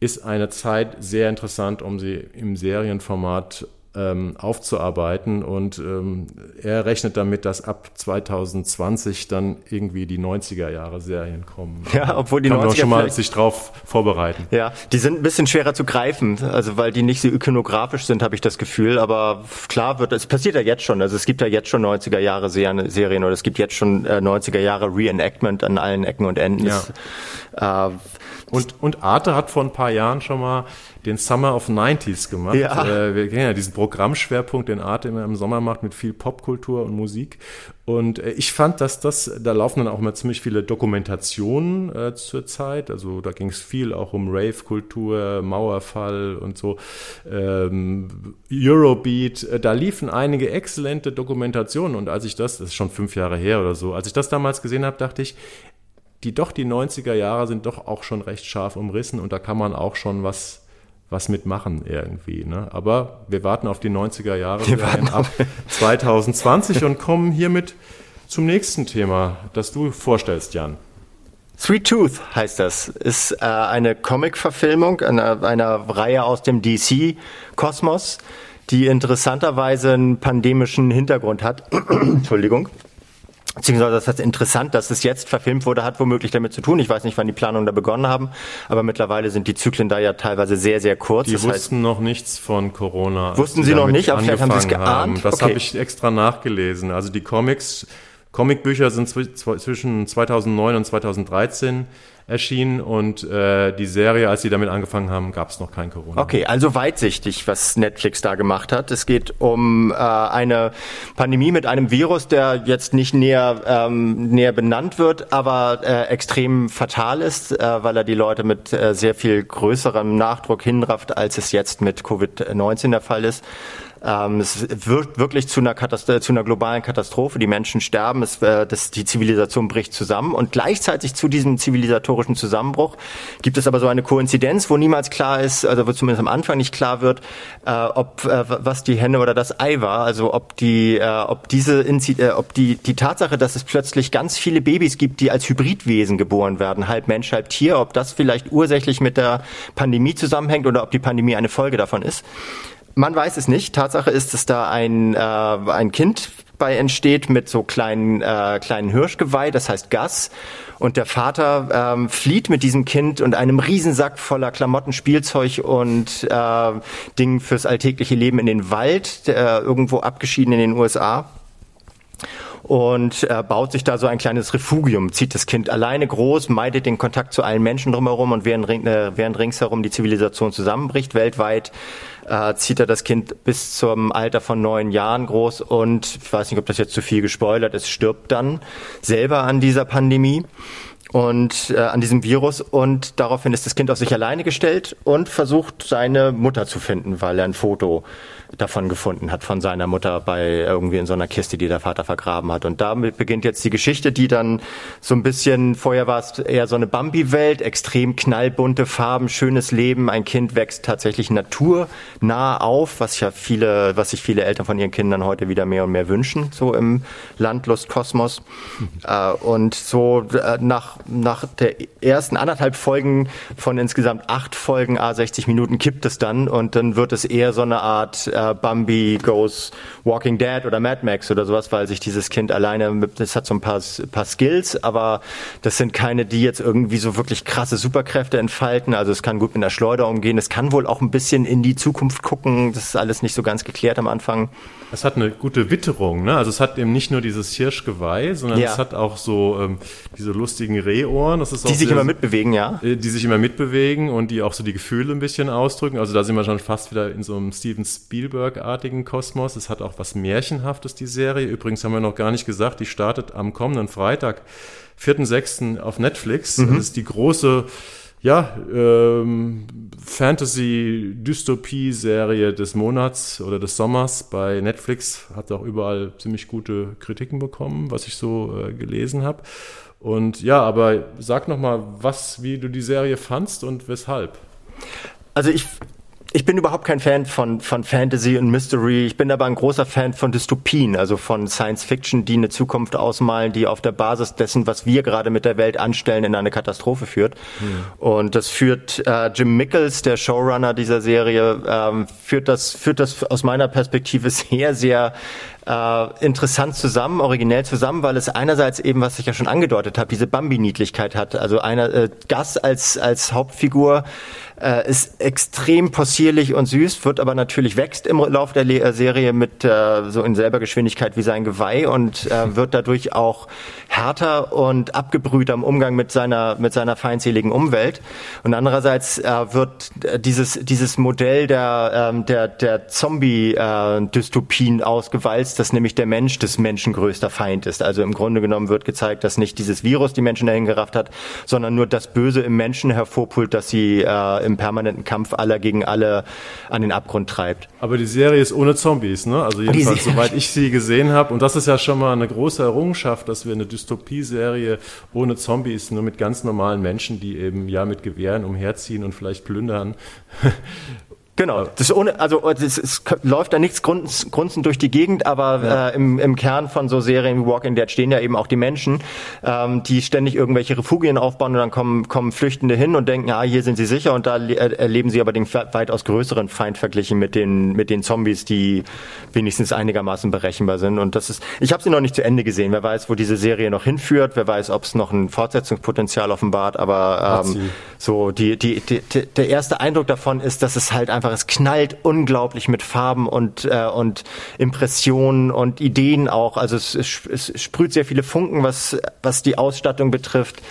ist eine Zeit sehr interessant, um sie im Serienformat ähm, aufzuarbeiten. Und ähm, er rechnet damit, dass ab 2020 dann irgendwie die 90er Jahre Serien kommen. [laughs] Ja, obwohl die Kann 90er man schon mal sich drauf vorbereiten. Ja, die sind ein bisschen schwerer zu greifen, also weil die nicht so ikonografisch sind, habe ich das Gefühl. Aber klar wird, es passiert ja jetzt schon. Also es gibt ja jetzt schon 90er Jahre Serien oder es gibt jetzt schon äh, 90er Jahre Reenactment an allen Ecken und Enden. Ja. Das, äh, und, und Arte hat vor ein paar Jahren schon mal den Summer of 90s gemacht. Ja. Äh, wir kennen ja diesen Programmschwerpunkt, den Arte immer im Sommer macht mit viel Popkultur und Musik. Und äh, ich fand, dass das, da laufen dann auch mal ziemlich viele Dokumentationen äh, zur Zeit. Also da ging es viel auch um Rave-Kultur, Mauerfall und so. Ähm, Eurobeat, äh, da liefen einige exzellente Dokumentationen. Und als ich das, das ist schon fünf Jahre her oder so, als ich das damals gesehen habe, dachte ich, die doch die 90er Jahre sind doch auch schon recht scharf umrissen und da kann man auch schon was was mitmachen irgendwie. Ne? Aber wir warten auf die 90er Jahre ab 2020 [laughs] und kommen hiermit zum nächsten Thema, das du vorstellst, Jan. Sweet Tooth heißt das. Ist äh, eine Comic-Verfilmung einer, einer Reihe aus dem DC-Kosmos, die interessanterweise einen pandemischen Hintergrund hat. [clears throat] Entschuldigung. Beziehungsweise das ist interessant, dass es jetzt verfilmt wurde, hat womöglich damit zu tun. Ich weiß nicht, wann die Planungen da begonnen haben, aber mittlerweile sind die Zyklen da ja teilweise sehr, sehr kurz. Die das wussten heißt, noch nichts von Corona. Wussten sie noch nicht, aber vielleicht haben sie es geahnt. Haben. Das okay. habe ich extra nachgelesen. Also die Comics, Comicbücher sind zwischen 2009 und 2013 erschienen und äh, die Serie, als sie damit angefangen haben, gab es noch kein Corona. Okay, also weitsichtig, was Netflix da gemacht hat. Es geht um äh, eine Pandemie mit einem Virus, der jetzt nicht näher, ähm, näher benannt wird, aber äh, extrem fatal ist, äh, weil er die Leute mit äh, sehr viel größerem Nachdruck hinrafft, als es jetzt mit Covid-19 der Fall ist. Ähm, es wird wirklich zu einer, Katast zu einer globalen Katastrophe. Die Menschen sterben, es, äh, das, die Zivilisation bricht zusammen. Und gleichzeitig zu diesem zivilisatorischen Zusammenbruch gibt es aber so eine Koinzidenz, wo niemals klar ist, also wo zumindest am Anfang nicht klar wird, äh, ob äh, was die Henne oder das Ei war. Also ob die, äh, ob diese, äh, ob die die Tatsache, dass es plötzlich ganz viele Babys gibt, die als Hybridwesen geboren werden, halb Mensch, halb Tier, ob das vielleicht ursächlich mit der Pandemie zusammenhängt oder ob die Pandemie eine Folge davon ist. Man weiß es nicht. Tatsache ist, dass da ein, äh, ein Kind bei entsteht mit so kleinen, äh, kleinen Hirschgeweih, das heißt Gas. Und der Vater ähm, flieht mit diesem Kind und einem Riesensack voller Klamotten, Spielzeug und äh, Dingen fürs alltägliche Leben in den Wald, äh, irgendwo abgeschieden in den USA und äh, baut sich da so ein kleines Refugium, zieht das Kind alleine groß, meidet den Kontakt zu allen Menschen drumherum und während, äh, während ringsherum die Zivilisation zusammenbricht weltweit, äh, zieht er das Kind bis zum Alter von neun Jahren groß und ich weiß nicht, ob das jetzt zu viel gespoilert ist, stirbt dann selber an dieser Pandemie und äh, an diesem Virus und daraufhin ist das Kind auf sich alleine gestellt und versucht seine Mutter zu finden, weil er ein Foto davon gefunden hat, von seiner Mutter bei irgendwie in so einer Kiste, die der Vater vergraben hat. Und damit beginnt jetzt die Geschichte, die dann so ein bisschen, vorher war es eher so eine Bambi-Welt, extrem knallbunte Farben, schönes Leben. Ein Kind wächst tatsächlich naturnah auf, was ja viele, was sich viele Eltern von ihren Kindern heute wieder mehr und mehr wünschen, so im Landlustkosmos. Mhm. Und so äh, nach, nach der ersten anderthalb Folgen von insgesamt acht Folgen, a 60 Minuten, kippt es dann und dann wird es eher so eine Art äh, Bambi Goes Walking Dead oder Mad Max oder sowas, weil sich dieses Kind alleine, mit, das hat so ein paar, paar Skills, aber das sind keine, die jetzt irgendwie so wirklich krasse Superkräfte entfalten. Also es kann gut mit einer Schleuder umgehen. Es kann wohl auch ein bisschen in die Zukunft gucken. Das ist alles nicht so ganz geklärt am Anfang. Es hat eine gute Witterung, ne? Also es hat eben nicht nur dieses Hirschgeweih, sondern ja. es hat auch so ähm, diese lustigen Rehohren. Das ist die sich sehr, immer mitbewegen, ja. Äh, die sich immer mitbewegen und die auch so die Gefühle ein bisschen ausdrücken. Also da sind wir schon fast wieder in so einem Steven Spielberg-artigen Kosmos. Es hat auch was Märchenhaftes, die Serie. Übrigens haben wir noch gar nicht gesagt, die startet am kommenden Freitag, 4.6. auf Netflix. Mhm. Das ist die große ja, ähm, Fantasy-Dystopie-Serie des Monats oder des Sommers bei Netflix. Hat auch überall ziemlich gute Kritiken bekommen, was ich so äh, gelesen habe. Und ja, aber sag noch mal, was, wie du die Serie fandst und weshalb. Also ich ich bin überhaupt kein Fan von, von Fantasy und Mystery. Ich bin aber ein großer Fan von Dystopien, also von Science Fiction, die eine Zukunft ausmalen, die auf der Basis dessen, was wir gerade mit der Welt anstellen, in eine Katastrophe führt. Hm. Und das führt äh, Jim Mickles, der Showrunner dieser Serie, ähm, führt das führt das aus meiner Perspektive [laughs] sehr sehr äh, interessant zusammen, originell zusammen, weil es einerseits eben, was ich ja schon angedeutet habe, diese Bambi-Niedlichkeit hat. Also einer äh, Gas als als Hauptfigur äh, ist extrem possierlich und süß, wird aber natürlich wächst im Lauf der Le äh, Serie mit äh, so in selber Geschwindigkeit wie sein Geweih und äh, wird dadurch auch härter und abgebrühter im Umgang mit seiner mit seiner feindseligen Umwelt. Und andererseits äh, wird dieses dieses Modell der ähm, der der Zombie-Dystopien äh, ausgewalzt dass nämlich der Mensch des Menschen größter Feind ist. Also im Grunde genommen wird gezeigt, dass nicht dieses Virus die Menschen dahin gerafft hat, sondern nur das Böse im Menschen hervorpult, dass sie äh, im permanenten Kampf aller gegen alle an den Abgrund treibt. Aber die Serie ist ohne Zombies, ne? Also jedenfalls, soweit ich sie gesehen habe. Und das ist ja schon mal eine große Errungenschaft, dass wir eine Dystopie-Serie ohne Zombies, nur mit ganz normalen Menschen, die eben ja mit Gewehren umherziehen und vielleicht plündern, [laughs] Genau, das ohne, also das ist, läuft da nichts grunzend durch die Gegend, aber ja. äh, im, im Kern von so Serien wie Walking Dead stehen ja eben auch die Menschen, ähm, die ständig irgendwelche Refugien aufbauen und dann kommen, kommen Flüchtende hin und denken, ja, hier sind sie sicher und da erleben sie aber den weitaus größeren Feind verglichen mit den, mit den Zombies, die wenigstens einigermaßen berechenbar sind. Und das ist, ich habe sie noch nicht zu Ende gesehen. Wer weiß, wo diese Serie noch hinführt, wer weiß, ob es noch ein Fortsetzungspotenzial offenbart, aber ähm, so die, die, die, der erste Eindruck davon ist, dass es halt einfach einfach, es knallt unglaublich mit Farben und, äh, und Impressionen und Ideen auch. Also es, es, sprüht sehr viele Funken, was, was die Ausstattung betrifft.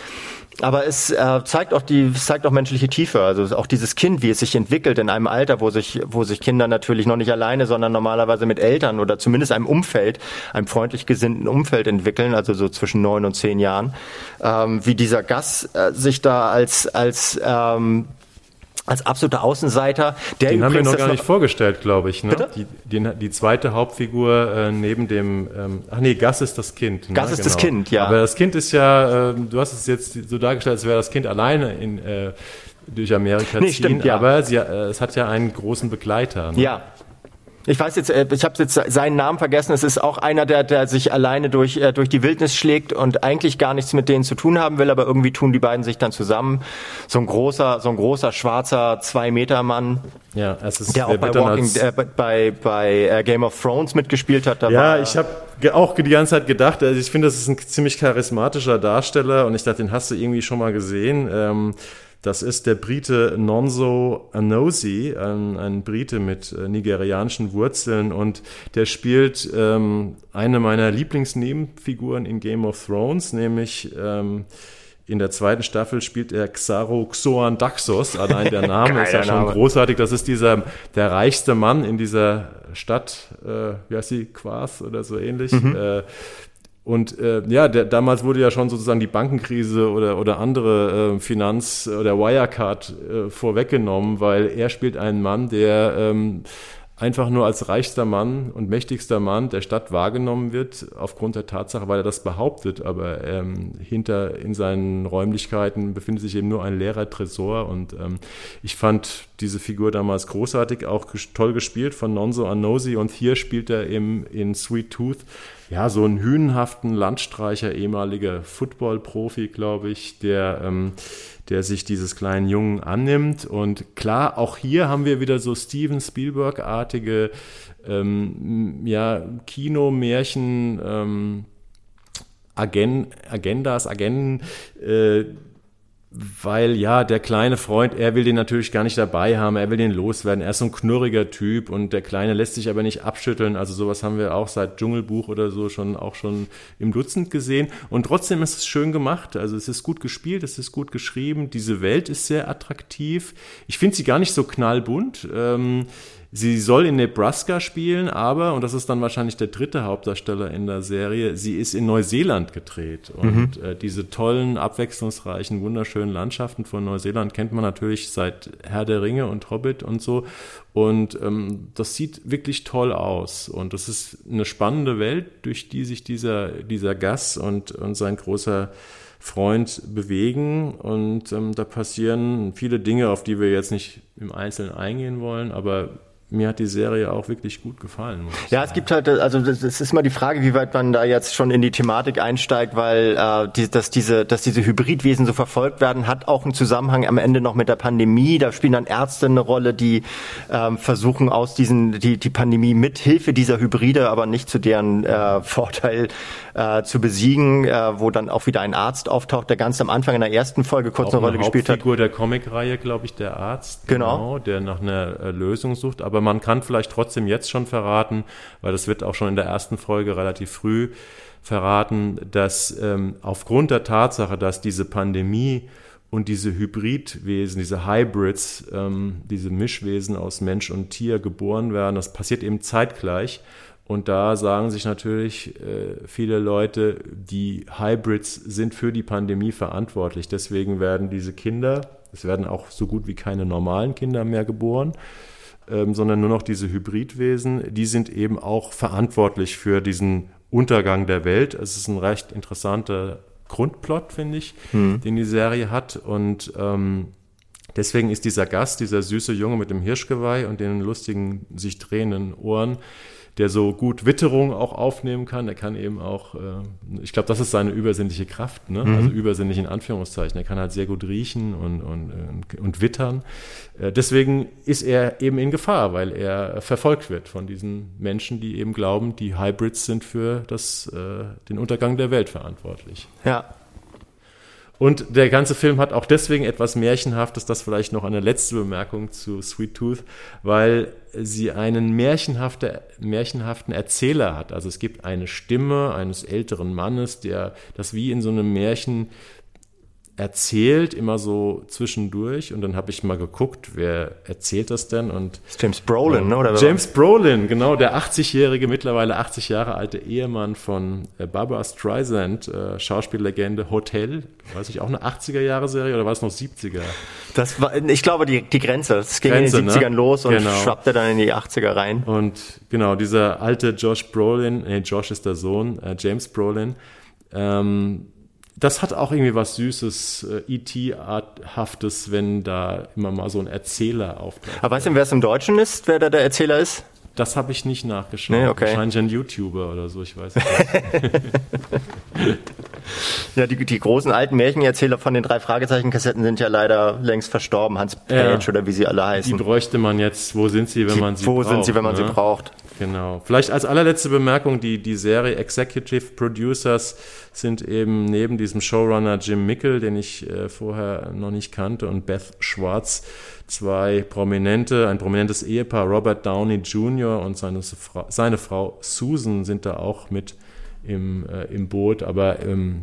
Aber es äh, zeigt auch die, zeigt auch menschliche Tiefe. Also auch dieses Kind, wie es sich entwickelt in einem Alter, wo sich, wo sich Kinder natürlich noch nicht alleine, sondern normalerweise mit Eltern oder zumindest einem Umfeld, einem freundlich gesinnten Umfeld entwickeln, also so zwischen neun und zehn Jahren, ähm, wie dieser Gas äh, sich da als als ähm, als absoluter Außenseiter. Der den haben wir noch gar nicht vorgestellt, glaube ich. Ne? Die, die, die, zweite Hauptfigur äh, neben dem, ähm, ach nee, Gas ist das Kind. Ne? Gas ist genau. das Kind, ja. Aber das Kind ist ja, äh, du hast es jetzt so dargestellt, als wäre das Kind alleine in, äh, durch Amerika nee, ziehen, stimmt, ja. aber sie, äh, es hat ja einen großen Begleiter. Ne? Ja, ich weiß jetzt, äh, ich habe jetzt seinen Namen vergessen. Es ist auch einer, der, der sich alleine durch, äh, durch die Wildnis schlägt und eigentlich gar nichts mit denen zu tun haben will, aber irgendwie tun die beiden sich dann zusammen. So ein großer, so ein großer schwarzer zwei Meter Mann. Ja, es ist der auch bei, Walking, äh, bei, bei äh, Game of Thrones mitgespielt hat. Da ja, ich habe auch die ganze Zeit gedacht, also ich finde, das ist ein ziemlich charismatischer Darsteller und ich dachte, den hast du irgendwie schon mal gesehen. Ähm, das ist der Brite Nonso Anosi, ein, ein Brite mit äh, nigerianischen Wurzeln und der spielt ähm, eine meiner Lieblingsnebenfiguren in Game of Thrones, nämlich ähm, in der zweiten Staffel spielt er Xaro Xoan Daxos. Allein der [laughs] Name ist ja schon Name. großartig. Das ist dieser, der reichste Mann in dieser Stadt, äh, wie heißt sie, Quas oder so ähnlich. Mhm. Äh, und äh, ja, der, damals wurde ja schon sozusagen die Bankenkrise oder, oder andere äh, Finanz- oder Wirecard äh, vorweggenommen, weil er spielt einen Mann, der ähm, einfach nur als reichster Mann und mächtigster Mann der Stadt wahrgenommen wird, aufgrund der Tatsache, weil er das behauptet, aber ähm, hinter in seinen Räumlichkeiten befindet sich eben nur ein leerer Tresor. Und ähm, ich fand diese Figur damals großartig, auch toll gespielt von Nonso Anosi und hier spielt er eben in Sweet Tooth ja, so einen hünenhaften Landstreicher, ehemaliger Football-Profi, glaube ich, der ähm, der sich dieses kleinen Jungen annimmt. Und klar, auch hier haben wir wieder so Steven Spielberg-artige ähm, ja, Kinomärchen, ähm, Agen Agendas, Agenten, äh, weil ja, der kleine Freund, er will den natürlich gar nicht dabei haben, er will den loswerden, er ist so ein knurriger Typ und der Kleine lässt sich aber nicht abschütteln. Also sowas haben wir auch seit Dschungelbuch oder so schon auch schon im Dutzend gesehen. Und trotzdem ist es schön gemacht. Also es ist gut gespielt, es ist gut geschrieben, diese Welt ist sehr attraktiv. Ich finde sie gar nicht so knallbunt. Ähm, Sie soll in Nebraska spielen, aber, und das ist dann wahrscheinlich der dritte Hauptdarsteller in der Serie, sie ist in Neuseeland gedreht. Und mhm. äh, diese tollen, abwechslungsreichen, wunderschönen Landschaften von Neuseeland kennt man natürlich seit Herr der Ringe und Hobbit und so. Und ähm, das sieht wirklich toll aus. Und das ist eine spannende Welt, durch die sich dieser, dieser Gas und, und sein großer Freund bewegen. Und ähm, da passieren viele Dinge, auf die wir jetzt nicht im Einzelnen eingehen wollen, aber mir hat die Serie auch wirklich gut gefallen. ja, es gibt halt, also das ist immer die Frage, wie weit man da jetzt schon in die Thematik einsteigt, weil äh, die, dass diese, dass diese Hybridwesen so verfolgt werden, hat auch einen Zusammenhang am Ende noch mit der Pandemie. Da spielen dann Ärzte eine Rolle, die ähm, versuchen aus diesen die die Pandemie mit Hilfe dieser Hybride, aber nicht zu deren äh, Vorteil äh, zu besiegen, äh, wo dann auch wieder ein Arzt auftaucht, der ganz am Anfang in der ersten Folge kurz auch eine Rolle gespielt hat. Figur der Comicreihe, glaube ich, der Arzt, genau. genau, der nach einer äh, Lösung sucht. Aber aber man kann vielleicht trotzdem jetzt schon verraten, weil das wird auch schon in der ersten Folge relativ früh verraten, dass ähm, aufgrund der Tatsache, dass diese Pandemie und diese Hybridwesen, diese Hybrids, ähm, diese Mischwesen aus Mensch und Tier geboren werden, das passiert eben zeitgleich. Und da sagen sich natürlich äh, viele Leute, die Hybrids sind für die Pandemie verantwortlich. Deswegen werden diese Kinder, es werden auch so gut wie keine normalen Kinder mehr geboren, ähm, sondern nur noch diese Hybridwesen, die sind eben auch verantwortlich für diesen Untergang der Welt. Es ist ein recht interessanter Grundplot, finde ich, hm. den die Serie hat. Und ähm, deswegen ist dieser Gast, dieser süße Junge mit dem Hirschgeweih und den lustigen, sich drehenden Ohren, der so gut Witterung auch aufnehmen kann. Der kann eben auch, äh, ich glaube, das ist seine übersinnliche Kraft, ne? Mhm. also übersinnlich in Anführungszeichen. Er kann halt sehr gut riechen und, und, und, und wittern. Äh, deswegen ist er eben in Gefahr, weil er verfolgt wird von diesen Menschen, die eben glauben, die Hybrids sind für das, äh, den Untergang der Welt verantwortlich. Ja, und der ganze Film hat auch deswegen etwas Märchenhaftes, das vielleicht noch eine letzte Bemerkung zu Sweet Tooth, weil sie einen märchenhafte, märchenhaften Erzähler hat. Also es gibt eine Stimme eines älteren Mannes, der das wie in so einem Märchen erzählt, immer so zwischendurch. Und dann habe ich mal geguckt, wer erzählt das denn? Und James Brolin, ne? Oder James Brolin, genau, der 80-jährige, mittlerweile 80 Jahre alte Ehemann von äh, Barbara Streisand, äh, Schauspiellegende Hotel. Weiß ich, auch eine 80er-Jahre-Serie oder war es noch 70er? Das war, ich glaube, die, die Grenze. Es ging Grenze, in den 70ern ne? los und genau. schwappte dann in die 80er rein. Und genau, dieser alte Josh Brolin, nee, Josh ist der Sohn, äh, James Brolin, ähm, das hat auch irgendwie was Süßes, äh, E.T.-haftes, wenn da immer mal so ein Erzähler auftaucht. Aber weißt du, wer es im Deutschen ist, wer da der Erzähler ist? Das habe ich nicht nachgeschaut. Nee, okay. Wahrscheinlich ein YouTuber oder so, ich weiß nicht. [laughs] ja, die, die großen alten Märchenerzähler von den drei Fragezeichen-Kassetten sind ja leider längst verstorben. Hans Page ja, oder wie sie alle heißen. Die bräuchte man jetzt. Wo sind sie, wenn die, man sie wo braucht? Wo sind sie, wenn man ne? sie braucht? Genau. Vielleicht als allerletzte Bemerkung, die, die Serie Executive Producers sind eben neben diesem Showrunner Jim Mickel, den ich äh, vorher noch nicht kannte, und Beth Schwartz, zwei prominente, ein prominentes Ehepaar, Robert Downey Jr. und seine, seine Frau Susan sind da auch mit im, äh, im Boot, aber ähm,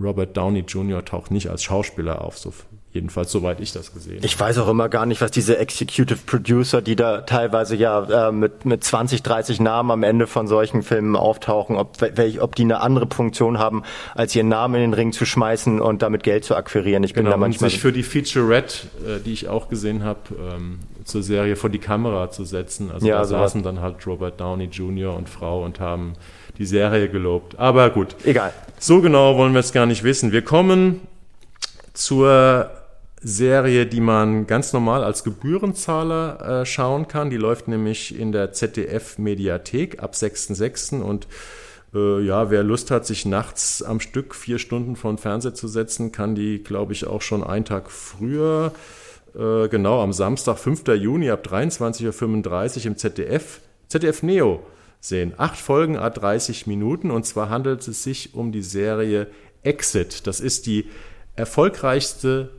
Robert Downey Jr. taucht nicht als Schauspieler auf, so Jedenfalls, soweit ich das gesehen habe. Ich weiß auch immer gar nicht, was diese Executive Producer, die da teilweise ja äh, mit, mit 20, 30 Namen am Ende von solchen Filmen auftauchen, ob, welch, ob die eine andere Funktion haben, als ihren Namen in den Ring zu schmeißen und damit Geld zu akquirieren. Ich bin genau, da manchmal. Und sich für die Featurette, äh, die ich auch gesehen habe, ähm, zur Serie vor die Kamera zu setzen. Also ja, da saßen dann halt Robert Downey Jr. und Frau und haben die Serie gelobt. Aber gut. Egal. So genau wollen wir es gar nicht wissen. Wir kommen zur Serie, die man ganz normal als Gebührenzahler äh, schauen kann. Die läuft nämlich in der ZDF-Mediathek ab 6.6. Und äh, ja, wer Lust hat, sich nachts am Stück vier Stunden vor den Fernseher zu setzen, kann die, glaube ich, auch schon einen Tag früher, äh, genau am Samstag, 5. Juni ab 23.35 Uhr im ZDF, ZDF Neo sehen. Acht Folgen a 30 Minuten und zwar handelt es sich um die Serie Exit. Das ist die erfolgreichste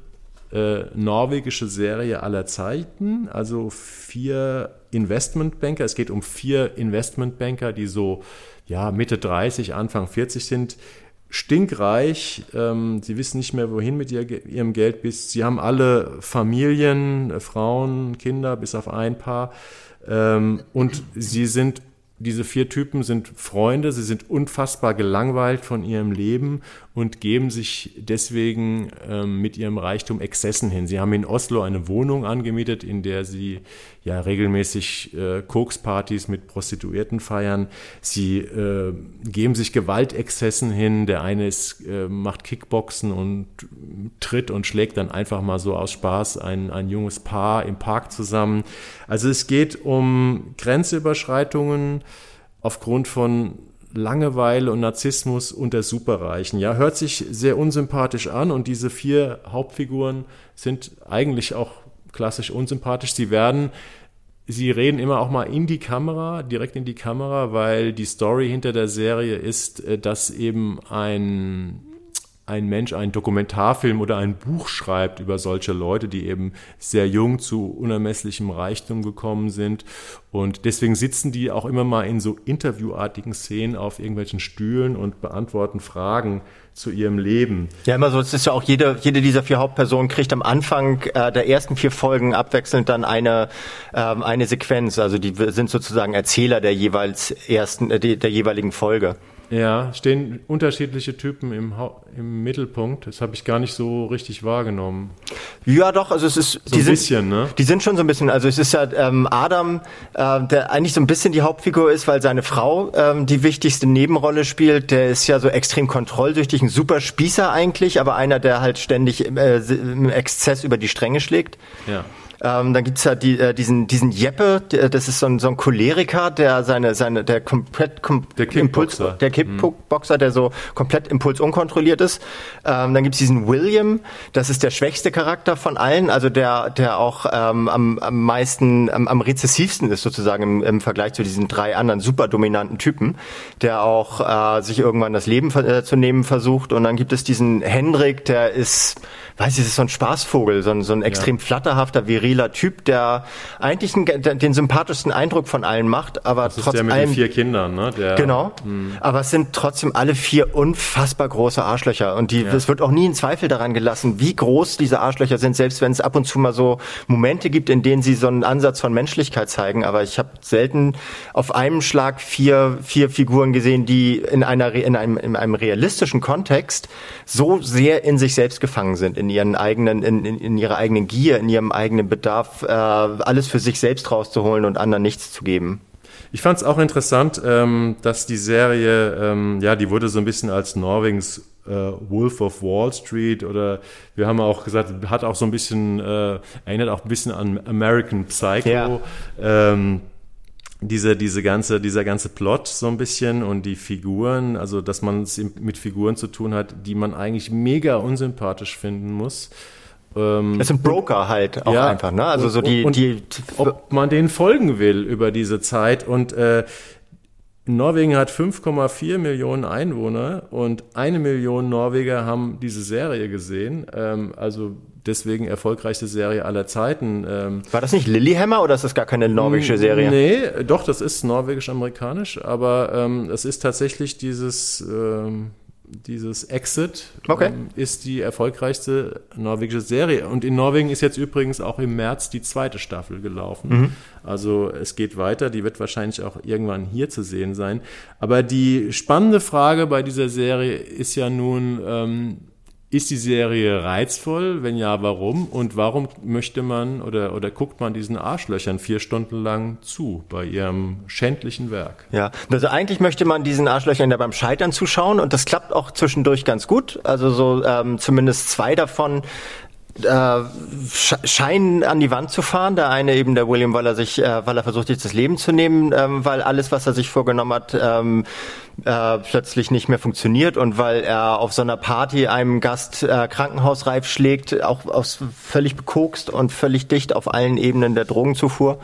äh, norwegische Serie aller Zeiten. Also vier Investmentbanker. Es geht um vier Investmentbanker, die so ja, Mitte 30, Anfang 40 sind. Stinkreich, ähm, sie wissen nicht mehr, wohin mit ihr, ihrem Geld bis. Sie haben alle Familien, Frauen, Kinder, bis auf ein Paar. Ähm, und sie sind diese vier Typen sind Freunde, sie sind unfassbar gelangweilt von ihrem Leben und geben sich deswegen ähm, mit ihrem Reichtum Exzessen hin. Sie haben in Oslo eine Wohnung angemietet, in der sie ja regelmäßig äh, Kokspartys mit Prostituierten feiern. Sie äh, geben sich Gewaltexzessen hin. Der eine ist, äh, macht Kickboxen und tritt und schlägt dann einfach mal so aus Spaß ein, ein junges Paar im Park zusammen. Also es geht um Grenzüberschreitungen aufgrund von Langeweile und Narzissmus unter Superreichen. Ja, hört sich sehr unsympathisch an und diese vier Hauptfiguren sind eigentlich auch klassisch unsympathisch. Sie werden, sie reden immer auch mal in die Kamera, direkt in die Kamera, weil die Story hinter der Serie ist, äh, dass eben ein ein Mensch einen Dokumentarfilm oder ein Buch schreibt über solche Leute, die eben sehr jung zu unermesslichem Reichtum gekommen sind. Und deswegen sitzen die auch immer mal in so interviewartigen Szenen auf irgendwelchen Stühlen und beantworten Fragen zu ihrem Leben. Ja, immer so. Es ist ja auch jede, jede dieser vier Hauptpersonen kriegt am Anfang äh, der ersten vier Folgen abwechselnd dann eine, ähm, eine Sequenz. Also die sind sozusagen Erzähler der jeweils ersten, äh, der jeweiligen Folge. Ja, stehen unterschiedliche Typen im, im Mittelpunkt. Das habe ich gar nicht so richtig wahrgenommen. Ja, doch, also es ist so ein bisschen, ne? Die sind schon so ein bisschen. Also es ist ja ähm, Adam, äh, der eigentlich so ein bisschen die Hauptfigur ist, weil seine Frau ähm, die wichtigste Nebenrolle spielt. Der ist ja so extrem kontrollsüchtig, ein super Spießer eigentlich, aber einer, der halt ständig äh, im Exzess über die Stränge schlägt. Ja. Ähm, dann gibt's ja die, äh, diesen, diesen Jeppe, der, das ist so ein, so ein Choleriker, der seine, seine, der komplett, kom der Impuls, der Kickboxer, der so komplett impulsunkontrolliert ist. Ähm, dann gibt's diesen William, das ist der schwächste Charakter von allen, also der, der auch ähm, am, am meisten, am, am rezessivsten ist sozusagen im, im Vergleich zu diesen drei anderen super dominanten Typen, der auch äh, sich irgendwann das Leben äh, zu nehmen versucht. Und dann gibt es diesen Hendrik, der ist, weiß ich, ist so ein Spaßvogel, so ein, so ein extrem ja. flatterhafter, viriler Typ, der eigentlich einen, den sympathischsten Eindruck von allen macht, aber das trotz ist der mit allem, den vier Kindern, ne? Der, genau. Hm. Aber es sind trotzdem alle vier unfassbar große Arschlöcher und die, ja. es wird auch nie in Zweifel daran gelassen, wie groß diese Arschlöcher sind, selbst wenn es ab und zu mal so Momente gibt, in denen sie so einen Ansatz von Menschlichkeit zeigen. Aber ich habe selten auf einem Schlag vier, vier Figuren gesehen, die in einer, in einem, in einem realistischen Kontext so sehr in sich selbst gefangen sind, in in ihren eigenen, in, in, in ihrer eigenen Gier, in ihrem eigenen Bedarf, äh, alles für sich selbst rauszuholen und anderen nichts zu geben. Ich fand es auch interessant, ähm, dass die Serie, ähm, ja, die wurde so ein bisschen als Norwegens äh, Wolf of Wall Street oder wir haben auch gesagt, hat auch so ein bisschen, äh, erinnert auch ein bisschen an American Psycho. Ja. Ähm, diese, diese ganze, dieser ganze Plot so ein bisschen und die Figuren, also dass man es mit Figuren zu tun hat, die man eigentlich mega unsympathisch finden muss. Ähm, es sind Broker halt auch ja, einfach, ne? Also so die, die. Ob man denen folgen will über diese Zeit und äh, Norwegen hat 5,4 Millionen Einwohner und eine Million Norweger haben diese Serie gesehen. Ähm, also deswegen erfolgreichste Serie aller Zeiten. Ähm, War das nicht Lillehammer oder ist das gar keine norwegische Serie? Nee, doch, das ist norwegisch-amerikanisch, aber ähm, es ist tatsächlich dieses, ähm, dieses Exit okay. ähm, ist die erfolgreichste norwegische Serie. Und in Norwegen ist jetzt übrigens auch im März die zweite Staffel gelaufen. Mhm. Also es geht weiter, die wird wahrscheinlich auch irgendwann hier zu sehen sein. Aber die spannende Frage bei dieser Serie ist ja nun, ähm, ist die Serie reizvoll? Wenn ja, warum? Und warum möchte man oder, oder guckt man diesen Arschlöchern vier Stunden lang zu bei ihrem schändlichen Werk? Ja, also eigentlich möchte man diesen Arschlöchern ja beim Scheitern zuschauen und das klappt auch zwischendurch ganz gut. Also so ähm, zumindest zwei davon äh, scheinen an die Wand zu fahren. Der eine eben der William, weil er sich, äh, weil er versucht, sich das Leben zu nehmen, ähm, weil alles, was er sich vorgenommen hat, ähm, äh, plötzlich nicht mehr funktioniert und weil er auf so einer Party einem Gast äh, krankenhausreif schlägt, auch aus, völlig bekokst und völlig dicht auf allen Ebenen der Drogenzufuhr.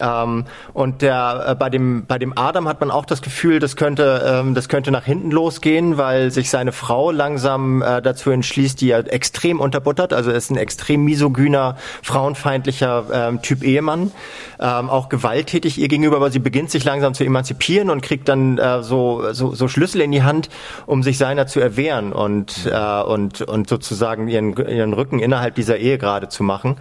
Ähm, und der, äh, bei dem, bei dem Adam hat man auch das Gefühl, das könnte, ähm, das könnte nach hinten losgehen, weil sich seine Frau langsam äh, dazu entschließt, die er extrem unterbuttert. Also er ist ein extrem misogyner, frauenfeindlicher ähm, Typ Ehemann, ähm, auch gewalttätig ihr gegenüber, aber sie beginnt sich langsam zu emanzipieren und kriegt dann äh, so, so, so Schlüssel in die Hand, um sich seiner zu erwehren und, äh, und, und sozusagen ihren, ihren Rücken innerhalb dieser Ehe gerade zu machen.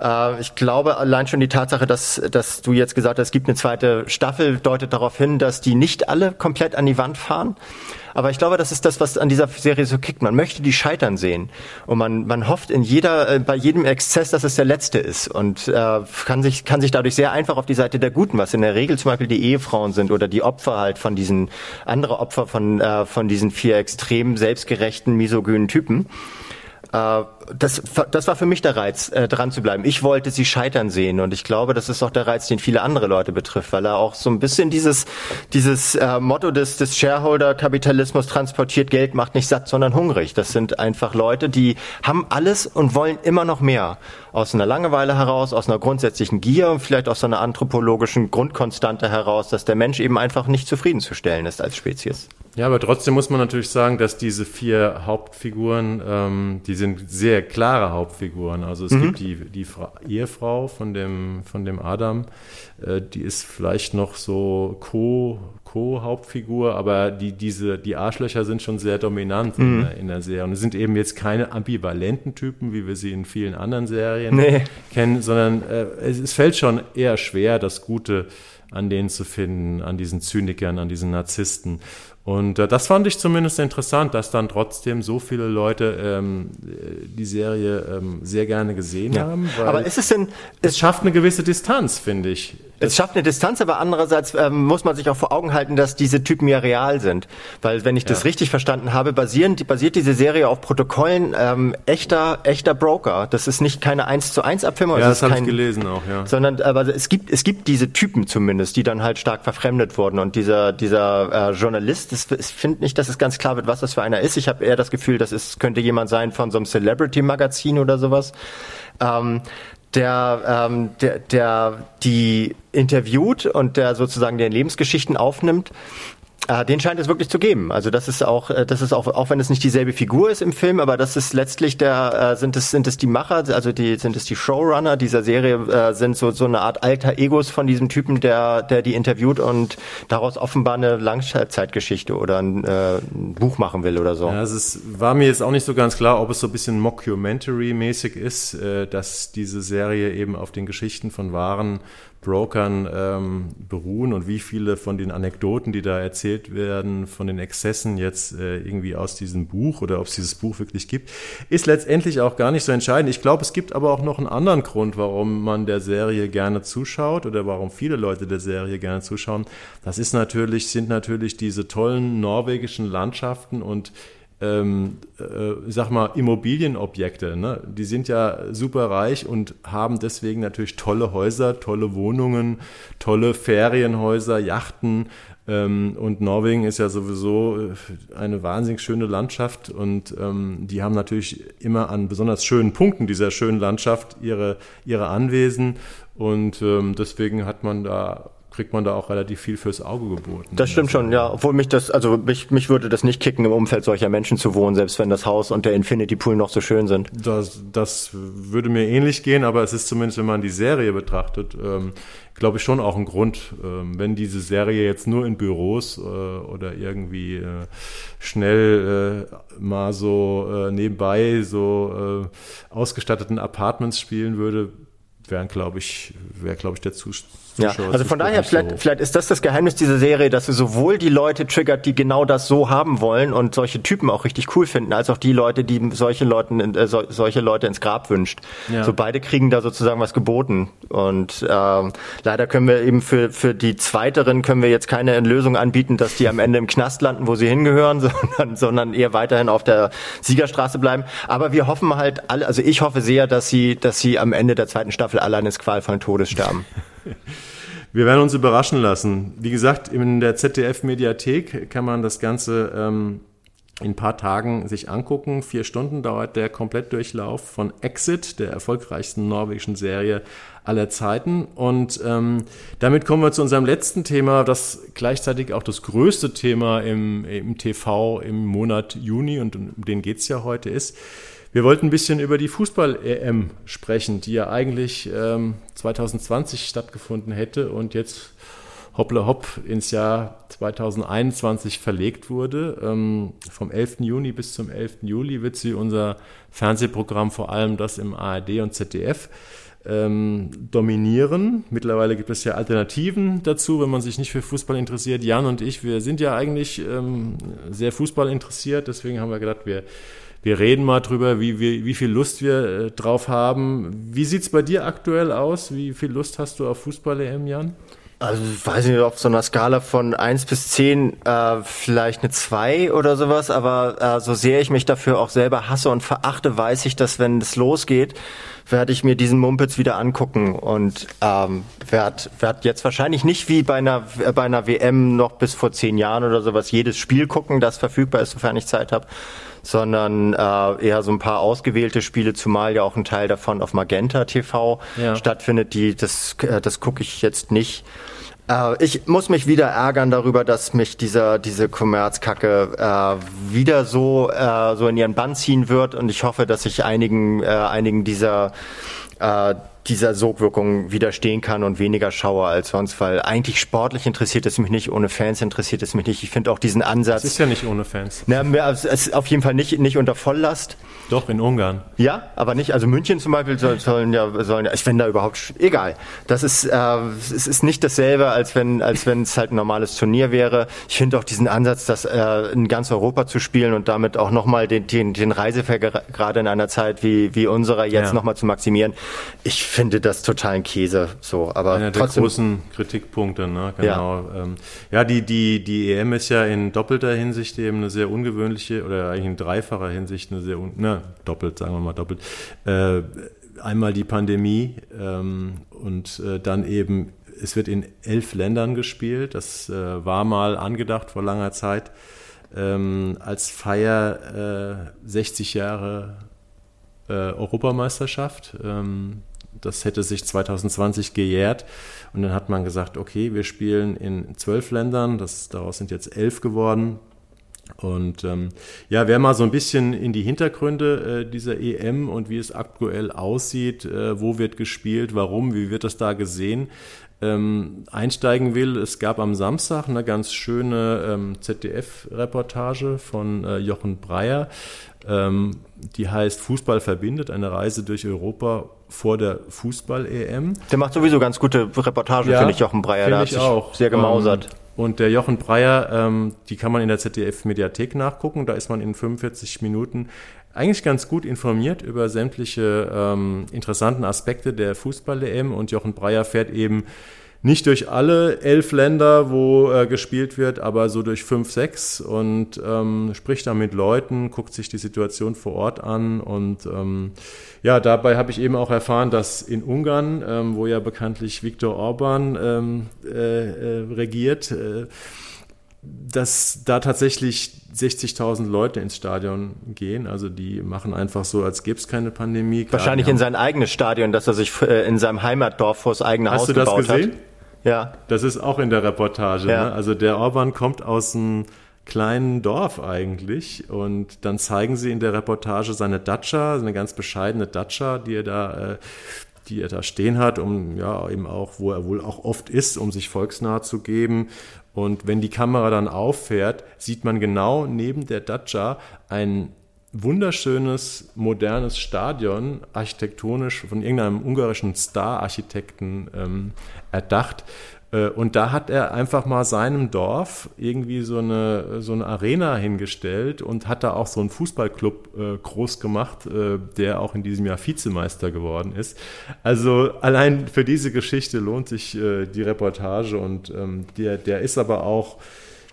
Äh, ich glaube allein schon die Tatsache, dass, dass du jetzt gesagt hast, es gibt eine zweite Staffel, deutet darauf hin, dass die nicht alle komplett an die Wand fahren. Aber ich glaube, das ist das, was an dieser Serie so kickt. Man möchte die scheitern sehen. Und man, man hofft in jeder, äh, bei jedem Exzess, dass es der letzte ist. Und äh, kann, sich, kann sich dadurch sehr einfach auf die Seite der Guten, was in der Regel zum Beispiel die Ehefrauen sind oder die Opfer halt von diesen, andere Opfer von, äh, von diesen vier extrem selbstgerechten, misogynen Typen. Äh, das, das war für mich der Reiz, äh, dran zu bleiben. Ich wollte sie scheitern sehen und ich glaube, das ist auch der Reiz, den viele andere Leute betrifft, weil er auch so ein bisschen dieses, dieses äh, Motto des, des Shareholder-Kapitalismus transportiert, Geld macht nicht satt, sondern hungrig. Das sind einfach Leute, die haben alles und wollen immer noch mehr. Aus einer Langeweile heraus, aus einer grundsätzlichen Gier und vielleicht aus einer anthropologischen Grundkonstante heraus, dass der Mensch eben einfach nicht zufriedenzustellen ist als Spezies. Ja, aber trotzdem muss man natürlich sagen, dass diese vier Hauptfiguren, ähm, die sind sehr klare Hauptfiguren. Also es mhm. gibt die, die Fra Ehefrau von dem, von dem Adam, äh, die ist vielleicht noch so Co, Co-Hauptfigur, aber die, diese, die Arschlöcher sind schon sehr dominant mhm. in, der, in, der, Serie. Und es sind eben jetzt keine ambivalenten Typen, wie wir sie in vielen anderen Serien nee. kennen, sondern äh, es, es fällt schon eher schwer, das Gute an denen zu finden, an diesen Zynikern, an diesen Narzissten. Und äh, das fand ich zumindest interessant, dass dann trotzdem so viele Leute ähm, die Serie ähm, sehr gerne gesehen ja. haben. Aber ist es denn. Es schafft eine gewisse Distanz, finde ich. Es schafft eine Distanz, aber andererseits ähm, muss man sich auch vor Augen halten, dass diese Typen ja real sind. Weil, wenn ich das richtig verstanden habe, basieren, basiert diese Serie auf Protokollen ähm, echter, echter Broker. Das ist nicht keine 1 zu 1 Abfilmung. Ja, das habe ich gelesen auch, ja. Sondern, aber es gibt, es gibt diese Typen zumindest, die dann halt stark verfremdet wurden. Und dieser, dieser äh, Journalist, das, ich finde nicht, dass es ganz klar wird, was das für einer ist. Ich habe eher das Gefühl, das ist, könnte jemand sein von so einem Celebrity-Magazin oder sowas. Ähm, der, ähm, der, der die interviewt und der sozusagen den Lebensgeschichten aufnimmt äh, den scheint es wirklich zu geben. Also das ist auch, äh, das ist auch, auch wenn es nicht dieselbe Figur ist im Film, aber das ist letztlich der, äh, sind es, sind es die Macher, also die, sind es die Showrunner dieser Serie, äh, sind so, so eine Art alter Egos von diesem Typen, der, der die interviewt und daraus offenbar eine Langzeitgeschichte oder ein, äh, ein Buch machen will oder so. Ja, es war mir jetzt auch nicht so ganz klar, ob es so ein bisschen Mockumentary-mäßig ist, äh, dass diese Serie eben auf den Geschichten von wahren Brokern ähm, beruhen und wie viele von den Anekdoten, die da erzählt werden, von den Exzessen jetzt äh, irgendwie aus diesem Buch oder ob es dieses Buch wirklich gibt, ist letztendlich auch gar nicht so entscheidend. Ich glaube, es gibt aber auch noch einen anderen Grund, warum man der Serie gerne zuschaut oder warum viele Leute der Serie gerne zuschauen. Das ist natürlich, sind natürlich diese tollen norwegischen Landschaften und ähm, äh, sag mal, Immobilienobjekte, ne? die sind ja super reich und haben deswegen natürlich tolle Häuser, tolle Wohnungen, tolle Ferienhäuser, Yachten. Ähm, und Norwegen ist ja sowieso äh, eine wahnsinnig schöne Landschaft und ähm, die haben natürlich immer an besonders schönen Punkten dieser schönen Landschaft ihre, ihre Anwesen und ähm, deswegen hat man da kriegt man da auch relativ viel fürs Auge geboten. Das stimmt schon, ja. Obwohl mich das, also mich, mich würde das nicht kicken, im Umfeld solcher Menschen zu wohnen, selbst wenn das Haus und der Infinity Pool noch so schön sind. Das, das würde mir ähnlich gehen, aber es ist zumindest, wenn man die Serie betrachtet, ähm, glaube ich schon auch ein Grund, ähm, wenn diese Serie jetzt nur in Büros äh, oder irgendwie äh, schnell äh, mal so äh, nebenbei so äh, ausgestatteten Apartments spielen würde, wären, glaube ich, wäre, glaube ich, der Zustand ja, also von daher, vielleicht, so. vielleicht ist das das Geheimnis dieser Serie, dass sie sowohl die Leute triggert, die genau das so haben wollen und solche Typen auch richtig cool finden, als auch die Leute, die solche, Leuten, äh, so, solche Leute ins Grab wünscht. Ja. So beide kriegen da sozusagen was geboten. Und ähm, leider können wir eben für, für die Zweiteren können wir jetzt keine Lösung anbieten, dass die am Ende im Knast landen, wo sie hingehören, [laughs] sondern, sondern eher weiterhin auf der Siegerstraße bleiben. Aber wir hoffen halt alle, also ich hoffe sehr, dass sie, dass sie am Ende der zweiten Staffel alle eines qualvollen Todes sterben. [laughs] [laughs] Wir werden uns überraschen lassen. Wie gesagt, in der ZDF-Mediathek kann man das Ganze ähm, in ein paar Tagen sich angucken. Vier Stunden dauert der Komplettdurchlauf von Exit, der erfolgreichsten norwegischen Serie aller Zeiten. Und ähm, damit kommen wir zu unserem letzten Thema, das gleichzeitig auch das größte Thema im, im TV im Monat Juni, und um den geht's ja heute, ist. Wir wollten ein bisschen über die Fußball-EM sprechen, die ja eigentlich ähm, 2020 stattgefunden hätte und jetzt hoppla hopp ins Jahr 2021 verlegt wurde. Ähm, vom 11. Juni bis zum 11. Juli wird sie unser Fernsehprogramm, vor allem das im ARD und ZDF, ähm, dominieren. Mittlerweile gibt es ja Alternativen dazu, wenn man sich nicht für Fußball interessiert. Jan und ich, wir sind ja eigentlich ähm, sehr Fußball interessiert, deswegen haben wir gedacht, wir, wir reden mal drüber, wie, wie, wie viel Lust wir äh, drauf haben. Wie sieht es bei dir aktuell aus? Wie viel Lust hast du auf Fußball-EM, Jan? Also ich weiß nicht, auf so einer Skala von eins bis zehn äh, vielleicht eine zwei oder sowas, aber äh, so sehr ich mich dafür auch selber hasse und verachte, weiß ich, dass wenn es losgeht, werde ich mir diesen Mumpitz wieder angucken und ähm, werde werd jetzt wahrscheinlich nicht wie bei einer, äh, bei einer WM noch bis vor zehn Jahren oder sowas jedes Spiel gucken, das verfügbar ist, sofern ich Zeit habe, sondern äh, eher so ein paar ausgewählte Spiele, zumal ja auch ein Teil davon auf Magenta TV ja. stattfindet. Die, das, äh, das gucke ich jetzt nicht. Äh, ich muss mich wieder ärgern darüber, dass mich dieser, diese Kommerzkacke äh, wieder so, äh, so in ihren Bann ziehen wird und ich hoffe, dass ich einigen, äh, einigen dieser äh, dieser Sogwirkung widerstehen kann und weniger schaue als sonst, weil eigentlich sportlich interessiert es mich nicht, ohne Fans interessiert es mich nicht. Ich finde auch diesen Ansatz. Es ist ja nicht ohne Fans. Na, es ist auf jeden Fall nicht, nicht unter Volllast. Doch, in Ungarn. Ja, aber nicht, also München zum Beispiel soll, sollen ja, sollen ja, ich finde da überhaupt, egal. Das ist, äh, es ist nicht dasselbe, als wenn, als wenn es halt ein normales Turnier wäre. Ich finde auch diesen Ansatz, das äh, in ganz Europa zu spielen und damit auch nochmal den, den, den Reiseverkehr gerade in einer Zeit wie, wie unserer jetzt ja. nochmal zu maximieren. Ich finde das totalen Käse, so, aber Einer trotzdem. der großen Kritikpunkte, ne, genau. Ja, ähm, ja die, die, die EM ist ja in doppelter Hinsicht eben eine sehr ungewöhnliche, oder eigentlich in dreifacher Hinsicht eine sehr, ne, doppelt, sagen wir mal doppelt. Äh, einmal die Pandemie ähm, und äh, dann eben, es wird in elf Ländern gespielt. Das äh, war mal angedacht vor langer Zeit ähm, als Feier 60 äh, Jahre äh, Europameisterschaft. Ähm, das hätte sich 2020 gejährt. Und dann hat man gesagt, okay, wir spielen in zwölf Ländern, das, daraus sind jetzt elf geworden. Und ähm, ja, wer mal so ein bisschen in die Hintergründe äh, dieser EM und wie es aktuell aussieht, äh, wo wird gespielt, warum, wie wird das da gesehen, ähm, einsteigen will, es gab am Samstag eine ganz schöne ähm, ZDF-Reportage von äh, Jochen Breyer, ähm, die heißt Fußball verbindet, eine Reise durch Europa vor der Fußball-EM. Der macht sowieso ganz gute Reportagen, ja, finde ich, Jochen Breyer. Der hat sich auch. sehr gemausert. Ähm, und der Jochen Breyer, ähm, die kann man in der ZDF-Mediathek nachgucken. Da ist man in 45 Minuten eigentlich ganz gut informiert über sämtliche ähm, interessanten Aspekte der Fußball-EM. Und Jochen Breyer fährt eben nicht durch alle elf Länder, wo äh, gespielt wird, aber so durch fünf, sechs und ähm, spricht da mit Leuten, guckt sich die Situation vor Ort an und ähm, ja, dabei habe ich eben auch erfahren, dass in Ungarn, ähm, wo ja bekanntlich Viktor Orban ähm, äh, äh, regiert, äh, dass da tatsächlich 60.000 Leute ins Stadion gehen. Also die machen einfach so, als gäbe es keine Pandemie. Wahrscheinlich in sein eigenes Stadion, das er sich äh, in seinem Heimatdorf vor das eigene Hast Haus gebaut hat. Hast du das gesehen? Hat. Ja. Das ist auch in der Reportage. Ja. Ne? Also der Orban kommt aus einem kleinen Dorf eigentlich und dann zeigen sie in der Reportage seine Dacia, eine ganz bescheidene Dacia, die er da, äh, die er da stehen hat, um ja eben auch, wo er wohl auch oft ist, um sich volksnah zu geben. Und wenn die Kamera dann auffährt, sieht man genau neben der Dacia ein wunderschönes, modernes Stadion, architektonisch von irgendeinem ungarischen Star-Architekten ähm, erdacht. Äh, und da hat er einfach mal seinem Dorf irgendwie so eine, so eine Arena hingestellt und hat da auch so einen Fußballclub äh, groß gemacht, äh, der auch in diesem Jahr Vizemeister geworden ist. Also allein für diese Geschichte lohnt sich äh, die Reportage und ähm, der, der ist aber auch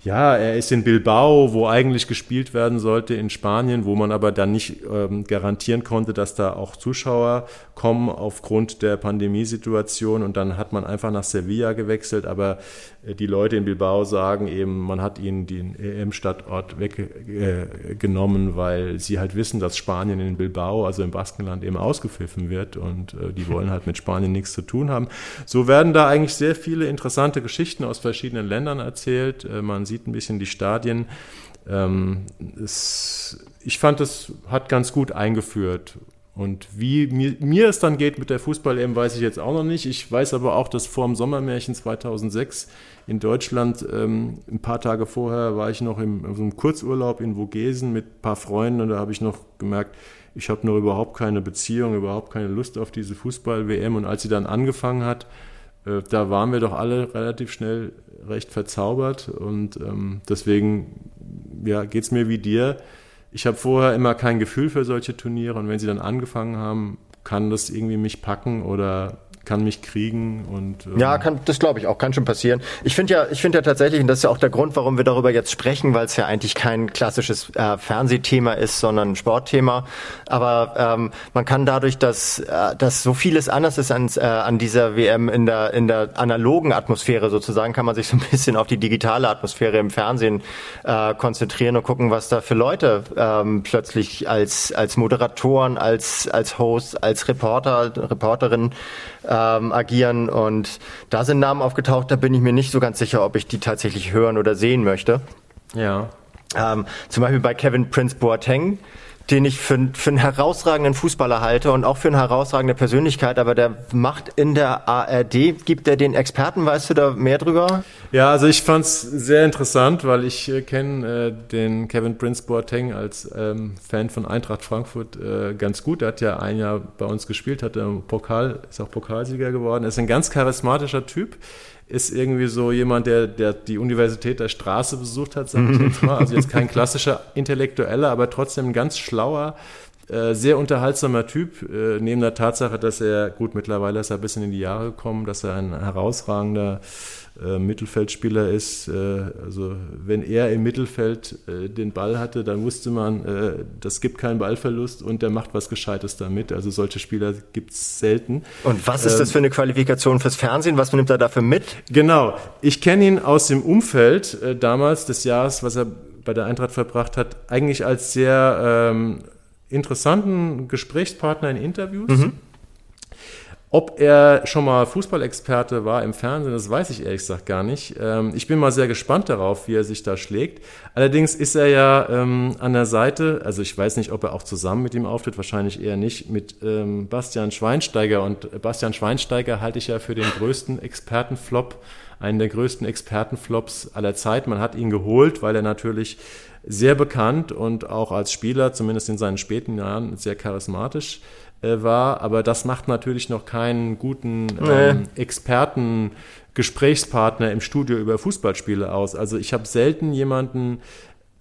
ja, er ist in Bilbao, wo eigentlich gespielt werden sollte in Spanien, wo man aber dann nicht ähm, garantieren konnte, dass da auch Zuschauer kommen aufgrund der Pandemiesituation. Und dann hat man einfach nach Sevilla gewechselt. Aber äh, die Leute in Bilbao sagen eben, man hat ihnen den EM-Stadtort weggenommen, äh, weil sie halt wissen, dass Spanien in Bilbao, also im Baskenland, eben ausgepfiffen wird. Und äh, die wollen halt mit Spanien nichts zu tun haben. So werden da eigentlich sehr viele interessante Geschichten aus verschiedenen Ländern erzählt. Äh, man sieht sieht ein bisschen die Stadien. Ähm, es, ich fand, es hat ganz gut eingeführt. Und wie mir, mir es dann geht mit der Fußball-EM, weiß ich jetzt auch noch nicht. Ich weiß aber auch, dass vor dem Sommermärchen 2006 in Deutschland, ähm, ein paar Tage vorher, war ich noch im, im Kurzurlaub in Vogesen mit ein paar Freunden und da habe ich noch gemerkt, Ich habe nur überhaupt keine Beziehung, überhaupt keine Lust auf diese Fußball-WM. Und als sie dann angefangen hat, äh, da waren wir doch alle relativ schnell recht verzaubert. Und ähm, deswegen ja, geht es mir wie dir. Ich habe vorher immer kein Gefühl für solche Turniere und wenn sie dann angefangen haben, kann das irgendwie mich packen oder kann mich kriegen und ähm ja, kann, das glaube ich auch, kann schon passieren. Ich finde ja, ich finde ja tatsächlich, und das ist ja auch der Grund, warum wir darüber jetzt sprechen, weil es ja eigentlich kein klassisches äh, Fernsehthema ist, sondern ein Sportthema. Aber ähm, man kann dadurch, dass, äh, dass so vieles anders ist an, äh, an dieser WM in der in der analogen Atmosphäre sozusagen, kann man sich so ein bisschen auf die digitale Atmosphäre im Fernsehen äh, konzentrieren und gucken, was da für Leute ähm, plötzlich als als Moderatoren, als als Host, als Reporter, Reporterin ähm, agieren. Und da sind Namen aufgetaucht, da bin ich mir nicht so ganz sicher, ob ich die tatsächlich hören oder sehen möchte. Ja. Ähm, zum Beispiel bei Kevin Prince Boateng den ich für, für einen herausragenden Fußballer halte und auch für eine herausragende Persönlichkeit, aber der macht in der ARD, gibt er den Experten, weißt du da mehr drüber? Ja, also ich fand es sehr interessant, weil ich äh, kenne äh, den Kevin Prince Boateng als ähm, Fan von Eintracht Frankfurt äh, ganz gut. Er hat ja ein Jahr bei uns gespielt, hat im Pokal, ist auch Pokalsieger geworden. Er ist ein ganz charismatischer Typ ist irgendwie so jemand, der, der die Universität der Straße besucht hat, sag ich jetzt mal. Also jetzt kein klassischer Intellektueller, aber trotzdem ein ganz schlauer, äh, sehr unterhaltsamer Typ, äh, neben der Tatsache, dass er, gut, mittlerweile ist er ein bisschen in die Jahre gekommen, dass er ein herausragender äh, Mittelfeldspieler ist. Äh, also wenn er im Mittelfeld äh, den Ball hatte, dann wusste man, das gibt keinen Ballverlust und der macht was Gescheites damit. Also solche Spieler gibt es selten. Und was ist ähm, das für eine Qualifikation fürs Fernsehen? Was nimmt er dafür mit? Genau. Ich kenne ihn aus dem Umfeld damals des Jahres, was er bei der Eintracht verbracht hat, eigentlich als sehr ähm, interessanten Gesprächspartner in Interviews. Mhm. Ob er schon mal Fußballexperte war im Fernsehen, das weiß ich ehrlich gesagt gar nicht. Ähm, ich bin mal sehr gespannt darauf, wie er sich da schlägt. Allerdings ist er ja ähm, an der Seite, also ich weiß nicht, ob er auch zusammen mit ihm auftritt, wahrscheinlich eher nicht, mit ähm, Bastian Schweinsteiger. Und Bastian Schweinsteiger halte ich ja für den größten Expertenflop, einen der größten Expertenflops aller Zeit. Man hat ihn geholt, weil er natürlich sehr bekannt und auch als Spieler, zumindest in seinen späten Jahren, sehr charismatisch äh, war. Aber das macht natürlich noch keinen guten ähm, nee. Experten. Gesprächspartner im Studio über Fußballspiele aus. Also ich habe selten jemanden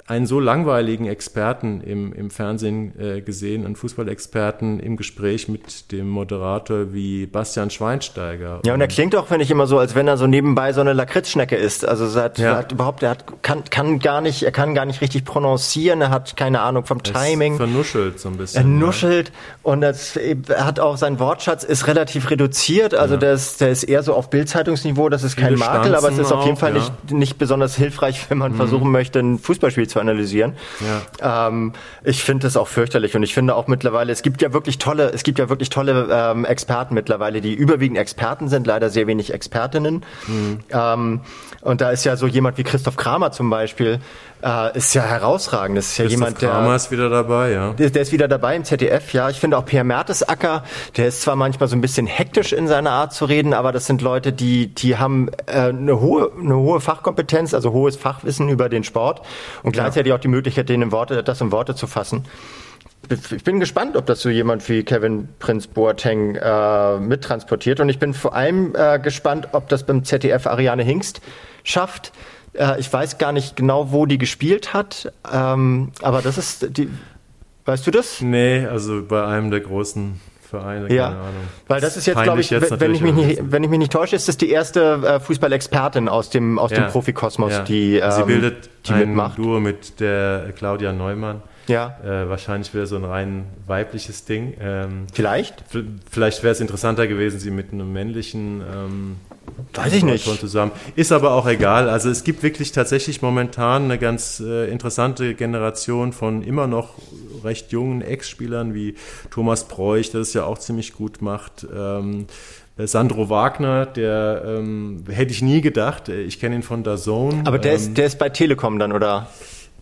einen so langweiligen Experten im, im Fernsehen äh, gesehen, einen Fußballexperten im Gespräch mit dem Moderator wie Bastian Schweinsteiger. Ja, und er klingt auch, wenn ich immer so, als wenn er so nebenbei so eine Lakritzschnecke ist. Also er hat, ja. er hat überhaupt, er hat, kann, kann gar nicht, er kann gar nicht richtig prononcieren, er hat keine Ahnung vom Timing. Er vernuschelt so ein bisschen. Er nuschelt ja. und das, er hat auch, sein Wortschatz ist relativ reduziert, also ja. der, ist, der ist eher so auf Bildzeitungsniveau, das ist Viele kein Makel, aber es ist auf jeden Fall nicht, nicht besonders hilfreich, wenn man mhm. versuchen möchte, ein Fußballspiel zu zu analysieren. Ja. Ähm, ich finde das auch fürchterlich und ich finde auch mittlerweile, es gibt ja wirklich tolle, es gibt ja wirklich tolle ähm, Experten mittlerweile, die überwiegend Experten sind, leider sehr wenig Expertinnen. Mhm. Ähm, und da ist ja so jemand wie Christoph Kramer zum Beispiel, äh, ist ja herausragend. Das ist ja jemand, der. Kramer ist wieder dabei, ja. Der, der, ist wieder dabei im ZDF, ja. Ich finde auch Pierre Mertesacker, der ist zwar manchmal so ein bisschen hektisch in seiner Art zu reden, aber das sind Leute, die, die haben äh, eine hohe, eine hohe Fachkompetenz, also hohes Fachwissen über den Sport und gleichzeitig ja. auch die Möglichkeit, denen in Worte, das in Worte zu fassen ich bin gespannt, ob das so jemand wie Kevin Prinz Boateng äh, mittransportiert. Und ich bin vor allem äh, gespannt, ob das beim ZDF Ariane Hingst schafft, äh, ich weiß gar nicht genau, wo die gespielt hat, ähm, aber das ist die. Weißt du das? Nee, also bei einem der großen Vereine, ja, keine Ahnung. Weil das ist jetzt, glaube ich, wenn ich, mich nicht, wenn ich mich nicht täusche, ist das die erste äh, Fußballexpertin aus dem, aus ja. dem Profikosmos, ja. die, ähm, Sie bildet die ein mitmacht. Duo mit der Claudia Neumann. Ja. Äh, wahrscheinlich wäre so ein rein weibliches Ding. Ähm, vielleicht? Vielleicht wäre es interessanter gewesen, sie mit einem männlichen ähm, Weiß ich nicht. Zusammen. Ist aber auch egal. Also es gibt wirklich tatsächlich momentan eine ganz äh, interessante Generation von immer noch recht jungen Ex-Spielern wie Thomas Preuch, der es ja auch ziemlich gut macht. Ähm, äh, Sandro Wagner, der ähm, hätte ich nie gedacht. Äh, ich kenne ihn von der Zone. Aber der, ähm, ist, der ist bei Telekom dann, oder?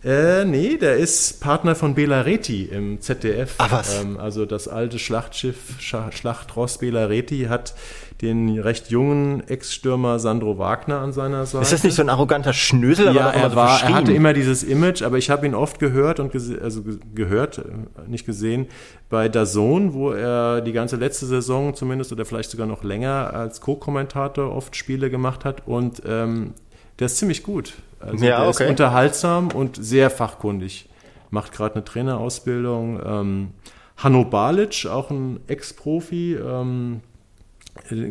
Äh, nee, der ist Partner von Bela Reti im ZDF. Ach was? Ähm, also das alte Schlachtschiff, Sch Schlachtross Bela Reti hat den recht jungen Ex-Stürmer Sandro Wagner an seiner Seite. Ist das nicht so ein arroganter Schnösel? Ja, er, so war, er hatte immer dieses Image, aber ich habe ihn oft gehört und also gehört, äh, nicht gesehen, bei Dazon, wo er die ganze letzte Saison zumindest oder vielleicht sogar noch länger als Co-Kommentator oft Spiele gemacht hat und ähm, der ist ziemlich gut. Also ja, der okay. ist unterhaltsam und sehr fachkundig. Macht gerade eine Trainerausbildung. Ähm, Hanno Balic, auch ein Ex-Profi, ähm,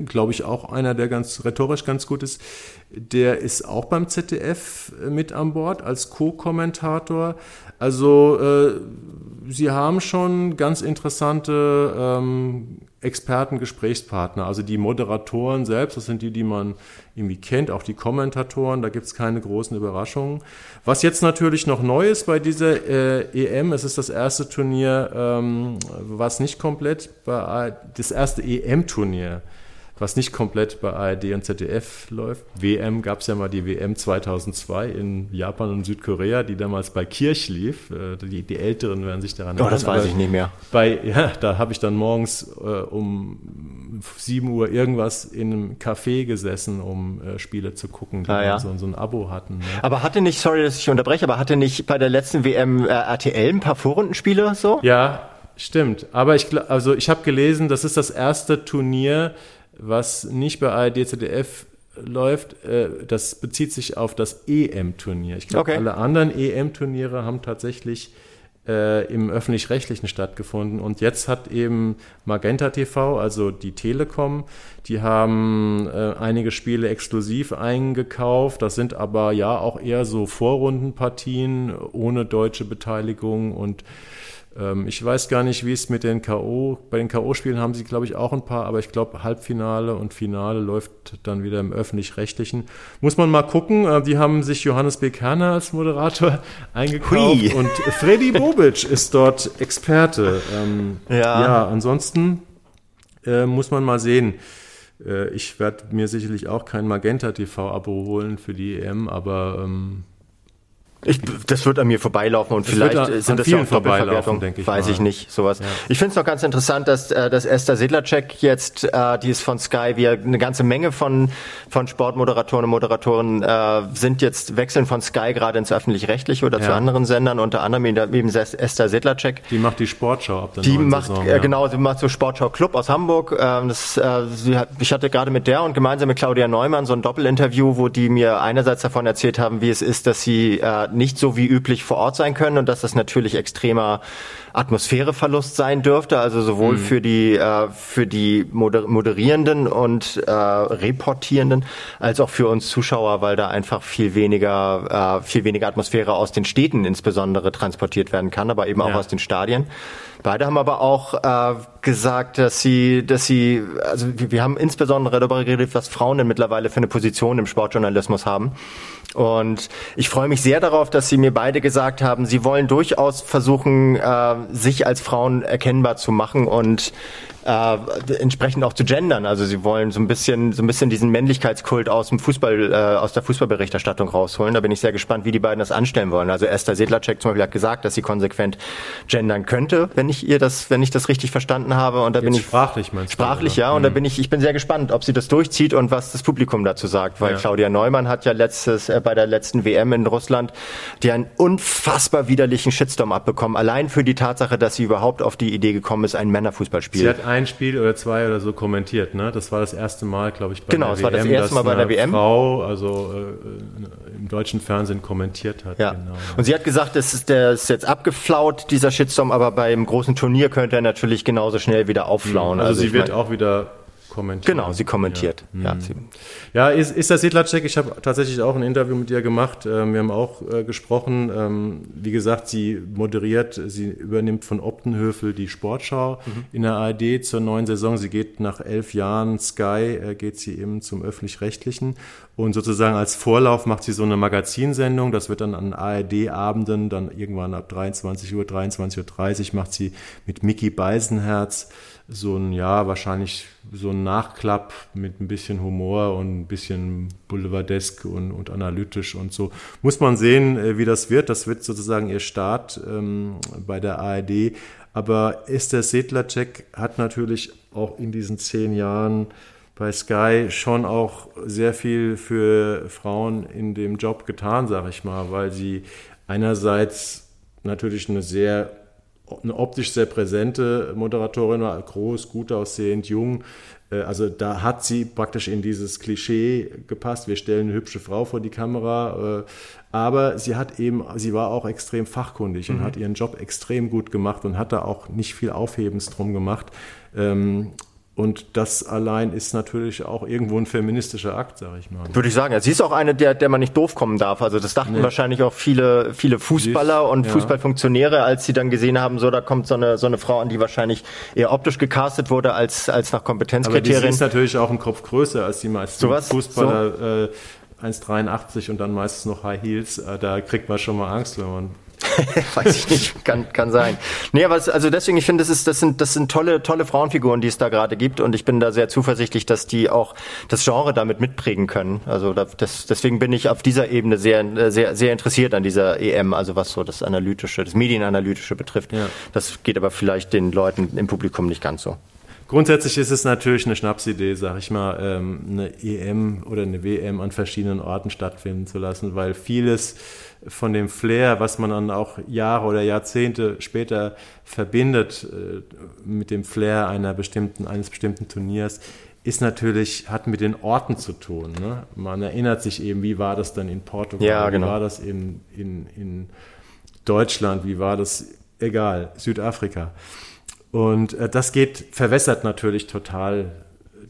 glaube ich, auch einer, der ganz rhetorisch ganz gut ist. Der ist auch beim ZDF mit an Bord als Co-Kommentator. Also äh, sie haben schon ganz interessante ähm, Experten, Gesprächspartner. Also die Moderatoren selbst, das sind die, die man irgendwie kennt, auch die Kommentatoren, da gibt es keine großen Überraschungen. Was jetzt natürlich noch neu ist bei dieser äh, EM, es ist das erste Turnier, ähm, was nicht komplett bei das erste EM-Turnier was nicht komplett bei ARD und ZDF läuft. WM gab es ja mal die WM 2002 in Japan und Südkorea, die damals bei Kirch lief. Äh, die, die Älteren werden sich daran erinnern. Oh, das weiß ich nicht mehr. Bei, ja, da habe ich dann morgens äh, um 7 Uhr irgendwas in einem Café gesessen, um äh, Spiele zu gucken, die ah, ja. so, so, ein Abo hatten. Ne? Aber hatte nicht, sorry, dass ich unterbreche, aber hatte nicht bei der letzten WM äh, RTL ein paar Vorrundenspiele so? Ja, Stimmt, aber ich, also ich habe gelesen, das ist das erste Turnier, was nicht bei ARD, ZDF läuft, äh, das bezieht sich auf das EM-Turnier. Ich glaube, okay. alle anderen EM-Turniere haben tatsächlich äh, im öffentlich-rechtlichen stattgefunden. Und jetzt hat eben Magenta TV, also die Telekom, die haben äh, einige Spiele exklusiv eingekauft. Das sind aber ja auch eher so Vorrundenpartien ohne deutsche Beteiligung und ich weiß gar nicht, wie es mit den K.O. Bei den K.O.-Spielen haben sie, glaube ich, auch ein paar, aber ich glaube, Halbfinale und Finale läuft dann wieder im Öffentlich-Rechtlichen. Muss man mal gucken. Äh, die haben sich Johannes B. Kerner als Moderator [laughs] eingekauft Hui. und Freddy [laughs] Bobic ist dort Experte. Ähm, ja. ja, ansonsten äh, muss man mal sehen. Äh, ich werde mir sicherlich auch kein Magenta TV-Abo holen für die EM, aber ähm, ich, das wird an mir vorbeilaufen und das vielleicht sind das ja auch Doppelverwertung, denke ich weiß mal. ich nicht, sowas. Ja. Ich finde es noch ganz interessant, dass, äh, dass Esther Sedlacek jetzt, äh, die ist von Sky, wir eine ganze Menge von, von Sportmoderatoren und Moderatoren äh, sind jetzt, wechseln von Sky gerade ins Öffentlich-Rechtliche oder ja. zu anderen Sendern, unter anderem eben Esther Sedlacek. Die macht die Sportschau ab der Die macht, Saison, äh, ja. genau, sie macht so Sportschau Club aus Hamburg. Ähm, das, äh, sie hat, ich hatte gerade mit der und gemeinsam mit Claudia Neumann so ein Doppelinterview, wo die mir einerseits davon erzählt haben, wie es ist, dass sie äh, nicht so wie üblich vor Ort sein können und dass das natürlich extremer Atmosphäreverlust sein dürfte, also sowohl mhm. für die äh, für die Moder moderierenden und äh, reportierenden als auch für uns Zuschauer, weil da einfach viel weniger äh, viel weniger Atmosphäre aus den Städten insbesondere transportiert werden kann, aber eben ja. auch aus den Stadien. Beide haben aber auch äh, gesagt, dass sie, dass sie, also wir, haben insbesondere darüber geredet, was Frauen denn mittlerweile für eine Position im Sportjournalismus haben. Und ich freue mich sehr darauf, dass Sie mir beide gesagt haben, Sie wollen durchaus versuchen, äh, sich als Frauen erkennbar zu machen und äh, entsprechend auch zu gendern. Also sie wollen so ein bisschen so ein bisschen diesen Männlichkeitskult aus dem Fußball, äh, aus der Fußballberichterstattung rausholen. Da bin ich sehr gespannt, wie die beiden das anstellen wollen. Also Esther Sedlacek zum Beispiel hat gesagt, dass sie konsequent gendern könnte, wenn ich ihr das, wenn ich das richtig verstanden habe. Und da Jetzt bin ich sprachlich meinst du? Sprachlich, ja. Und mhm. da bin ich, ich bin sehr gespannt, ob sie das durchzieht und was das Publikum dazu sagt, weil ja. Claudia Neumann hat ja letztes äh, bei der letzten WM in Russland die einen unfassbar widerlichen Shitstorm abbekommen, allein für die Tatsache, dass sie überhaupt auf die Idee gekommen ist, ein Männerfußballspiel ein Spiel oder zwei oder so kommentiert, ne? Das war das erste Mal, glaube ich, bei genau, der WM. Genau, das war das erste Mal bei der WM. Frau, also äh, im deutschen Fernsehen kommentiert hat. Ja. Genau. Und sie hat gesagt, das ist, der ist jetzt abgeflaut, dieser Shitstorm, aber beim großen Turnier könnte er natürlich genauso schnell wieder aufflauen. Also, also sie wird mein, auch wieder kommentiert. Genau, sie kommentiert. Ja, ja, sie ja ist, ist das Sedlacek? Ich habe tatsächlich auch ein Interview mit ihr gemacht. Ähm, wir haben auch äh, gesprochen. Ähm, wie gesagt, sie moderiert, sie übernimmt von Optenhöfel die Sportschau mhm. in der ARD zur neuen Saison. Sie geht nach elf Jahren Sky, äh, geht sie eben zum Öffentlich-Rechtlichen. Und sozusagen als Vorlauf macht sie so eine Magazinsendung. Das wird dann an ARD-Abenden, dann irgendwann ab 23 Uhr, 23.30 Uhr macht sie mit Mickey Beisenherz so ein, ja, wahrscheinlich so ein Nachklapp mit ein bisschen Humor und ein bisschen boulevardesk und, und analytisch und so. Muss man sehen, äh, wie das wird. Das wird sozusagen ihr Start ähm, bei der ARD. Aber Esther Sedlacek hat natürlich auch in diesen zehn Jahren bei Sky schon auch sehr viel für Frauen in dem Job getan, sag ich mal, weil sie einerseits natürlich eine sehr eine optisch sehr präsente Moderatorin war, groß, gut aussehend, jung. Äh, also da hat sie praktisch in dieses Klischee gepasst. Wir stellen eine hübsche Frau vor die Kamera, äh, aber sie hat eben, sie war auch extrem fachkundig und mhm. hat ihren Job extrem gut gemacht und hat da auch nicht viel Aufhebens drum gemacht. Und das allein ist natürlich auch irgendwo ein feministischer Akt, sage ich mal. Würde ich sagen. Sie ist auch eine, der, der man nicht doof kommen darf. Also das dachten nee. wahrscheinlich auch viele, viele Fußballer und ja. Fußballfunktionäre, als sie dann gesehen haben, so da kommt so eine, so eine Frau an, die wahrscheinlich eher optisch gecastet wurde als, als nach Kompetenzkriterien. Aber die ist natürlich auch ein Kopf größer als die meisten so? Fußballer. So? Äh, 1,83 und dann meistens noch High Heels. Äh, da kriegt man schon mal Angst, wenn man [laughs] Weiß ich nicht, kann, kann sein. Nee, aber es, also deswegen, ich finde, das, ist, das, sind, das sind tolle, tolle Frauenfiguren, die es da gerade gibt und ich bin da sehr zuversichtlich, dass die auch das Genre damit mitprägen können. Also das, deswegen bin ich auf dieser Ebene sehr, sehr, sehr interessiert an dieser EM, also was so das Analytische, das Medienanalytische betrifft. Ja. Das geht aber vielleicht den Leuten im Publikum nicht ganz so. Grundsätzlich ist es natürlich eine Schnapsidee, sag ich mal, ähm, eine EM oder eine WM an verschiedenen Orten stattfinden zu lassen, weil vieles von dem Flair, was man dann auch Jahre oder Jahrzehnte später verbindet äh, mit dem Flair einer bestimmten, eines bestimmten Turniers, ist natürlich, hat mit den Orten zu tun. Ne? Man erinnert sich eben, wie war das dann in Portugal, ja, genau. wie war das in, in, in Deutschland, wie war das, egal, Südafrika. Und äh, das geht, verwässert natürlich total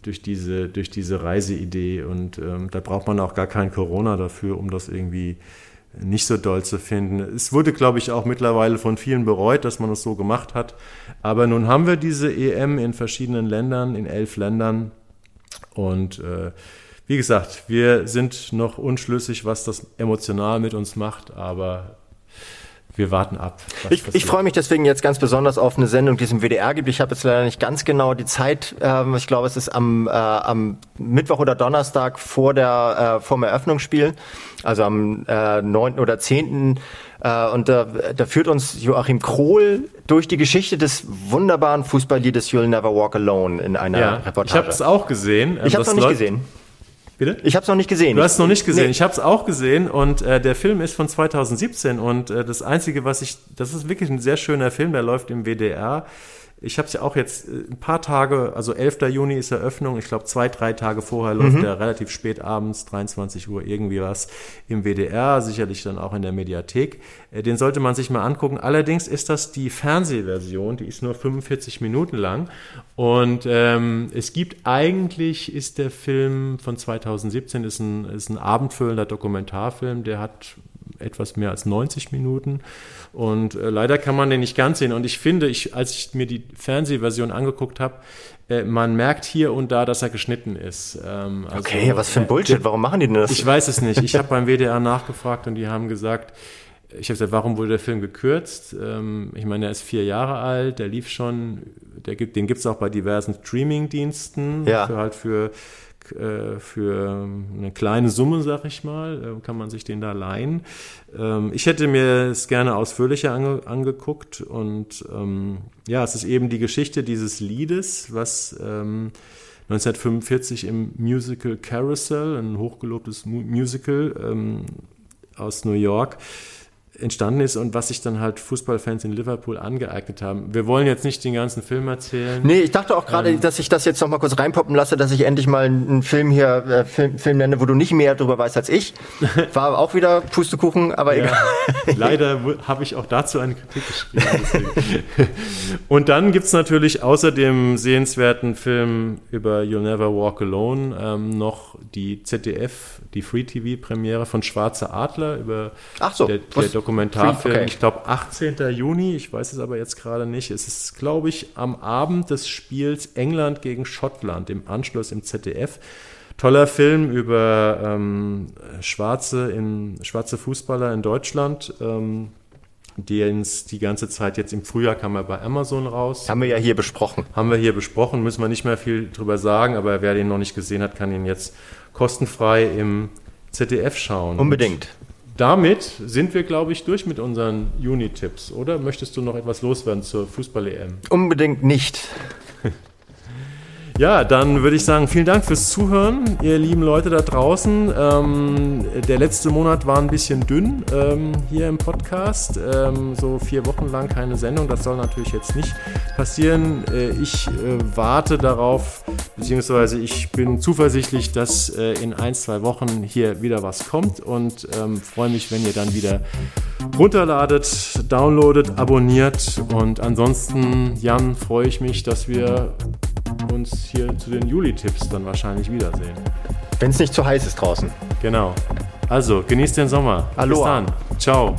durch diese, durch diese Reiseidee. Und ähm, da braucht man auch gar kein Corona dafür, um das irgendwie nicht so doll zu finden. Es wurde, glaube ich, auch mittlerweile von vielen bereut, dass man es so gemacht hat. Aber nun haben wir diese EM in verschiedenen Ländern, in elf Ländern. Und äh, wie gesagt, wir sind noch unschlüssig, was das emotional mit uns macht, aber wir warten ab. Ich, ich freue mich deswegen jetzt ganz besonders auf eine Sendung, die es im WDR gibt. Ich habe jetzt leider nicht ganz genau die Zeit. Ähm, ich glaube, es ist am, äh, am Mittwoch oder Donnerstag vor der äh, vor dem Eröffnungsspiel, also am äh, 9. oder 10. Äh, und da, da führt uns Joachim Krohl durch die Geschichte des wunderbaren Fußballliedes You'll Never Walk Alone in einer ja, Reportage. Ich habe es auch gesehen. Ich habe es noch nicht gesehen. Bitte? Ich habe es noch nicht gesehen. Du hast es noch nicht gesehen. Nee. Ich habe es auch gesehen und äh, der Film ist von 2017 und äh, das Einzige, was ich, das ist wirklich ein sehr schöner Film, der läuft im WDR. Ich habe es ja auch jetzt äh, ein paar Tage, also 11. Juni ist Eröffnung. Ich glaube, zwei, drei Tage vorher läuft mhm. der relativ spät abends, 23 Uhr irgendwie was im WDR, sicherlich dann auch in der Mediathek. Äh, den sollte man sich mal angucken. Allerdings ist das die Fernsehversion, die ist nur 45 Minuten lang. Und ähm, es gibt eigentlich, ist der Film von 2017, ist ein, ist ein abendfüllender Dokumentarfilm, der hat etwas mehr als 90 Minuten. Und äh, leider kann man den nicht ganz sehen. Und ich finde, ich, als ich mir die Fernsehversion angeguckt habe, äh, man merkt hier und da, dass er geschnitten ist. Ähm, also, okay, was für ein Bullshit. Warum machen die denn das? Ich weiß es nicht. Ich habe beim WDR nachgefragt und die haben gesagt, ich habe gesagt, warum wurde der Film gekürzt? Ähm, ich meine, er ist vier Jahre alt, der lief schon, der gibt, den gibt es auch bei diversen Streaming-Diensten, ja. für halt für äh, für eine kleine Summe, sag ich mal, äh, kann man sich den da leihen. Ähm, ich hätte mir es gerne ausführlicher ange angeguckt und ähm, ja, es ist eben die Geschichte dieses Liedes, was 1945 ähm, im Musical Carousel, ein hochgelobtes Musical aus New York, entstanden ist und was sich dann halt Fußballfans in Liverpool angeeignet haben. Wir wollen jetzt nicht den ganzen Film erzählen. Nee, ich dachte auch gerade, ähm, dass ich das jetzt noch mal kurz reinpoppen lasse, dass ich endlich mal einen Film hier, äh, Film, Film nenne, wo du nicht mehr darüber weißt als ich. [laughs] War auch wieder Pustekuchen, aber ja, egal. [laughs] Leider habe ich auch dazu eine Kritik geschrieben. [laughs] und dann gibt's natürlich außer dem sehenswerten Film über You'll Never Walk Alone ähm, noch die ZDF, die Free TV Premiere von Schwarze Adler über Ach so, der, der Dokumentarfilm, okay. ich glaube 18. Juni, ich weiß es aber jetzt gerade nicht. Es ist, glaube ich, am Abend des Spiels England gegen Schottland im Anschluss im ZDF. Toller Film über ähm, schwarze, in, schwarze Fußballer in Deutschland. Ähm, den die ganze Zeit jetzt im Frühjahr kam er bei Amazon raus. Haben wir ja hier besprochen. Haben wir hier besprochen, müssen wir nicht mehr viel drüber sagen, aber wer den noch nicht gesehen hat, kann ihn jetzt kostenfrei im ZDF schauen. Unbedingt. Damit sind wir, glaube ich, durch mit unseren Juni-Tipps, oder? Möchtest du noch etwas loswerden zur Fußball-EM? Unbedingt nicht. [laughs] Ja, dann würde ich sagen, vielen Dank fürs Zuhören, ihr lieben Leute da draußen. Ähm, der letzte Monat war ein bisschen dünn ähm, hier im Podcast. Ähm, so vier Wochen lang keine Sendung. Das soll natürlich jetzt nicht passieren. Äh, ich äh, warte darauf, beziehungsweise ich bin zuversichtlich, dass äh, in ein, zwei Wochen hier wieder was kommt und ähm, freue mich, wenn ihr dann wieder runterladet, downloadet, abonniert und ansonsten, Jan, freue ich mich, dass wir uns hier zu den Juli-Tipps dann wahrscheinlich wiedersehen. Wenn es nicht zu heiß ist draußen. Genau. Also, genießt den Sommer. Aloha. Bis dann. Ciao.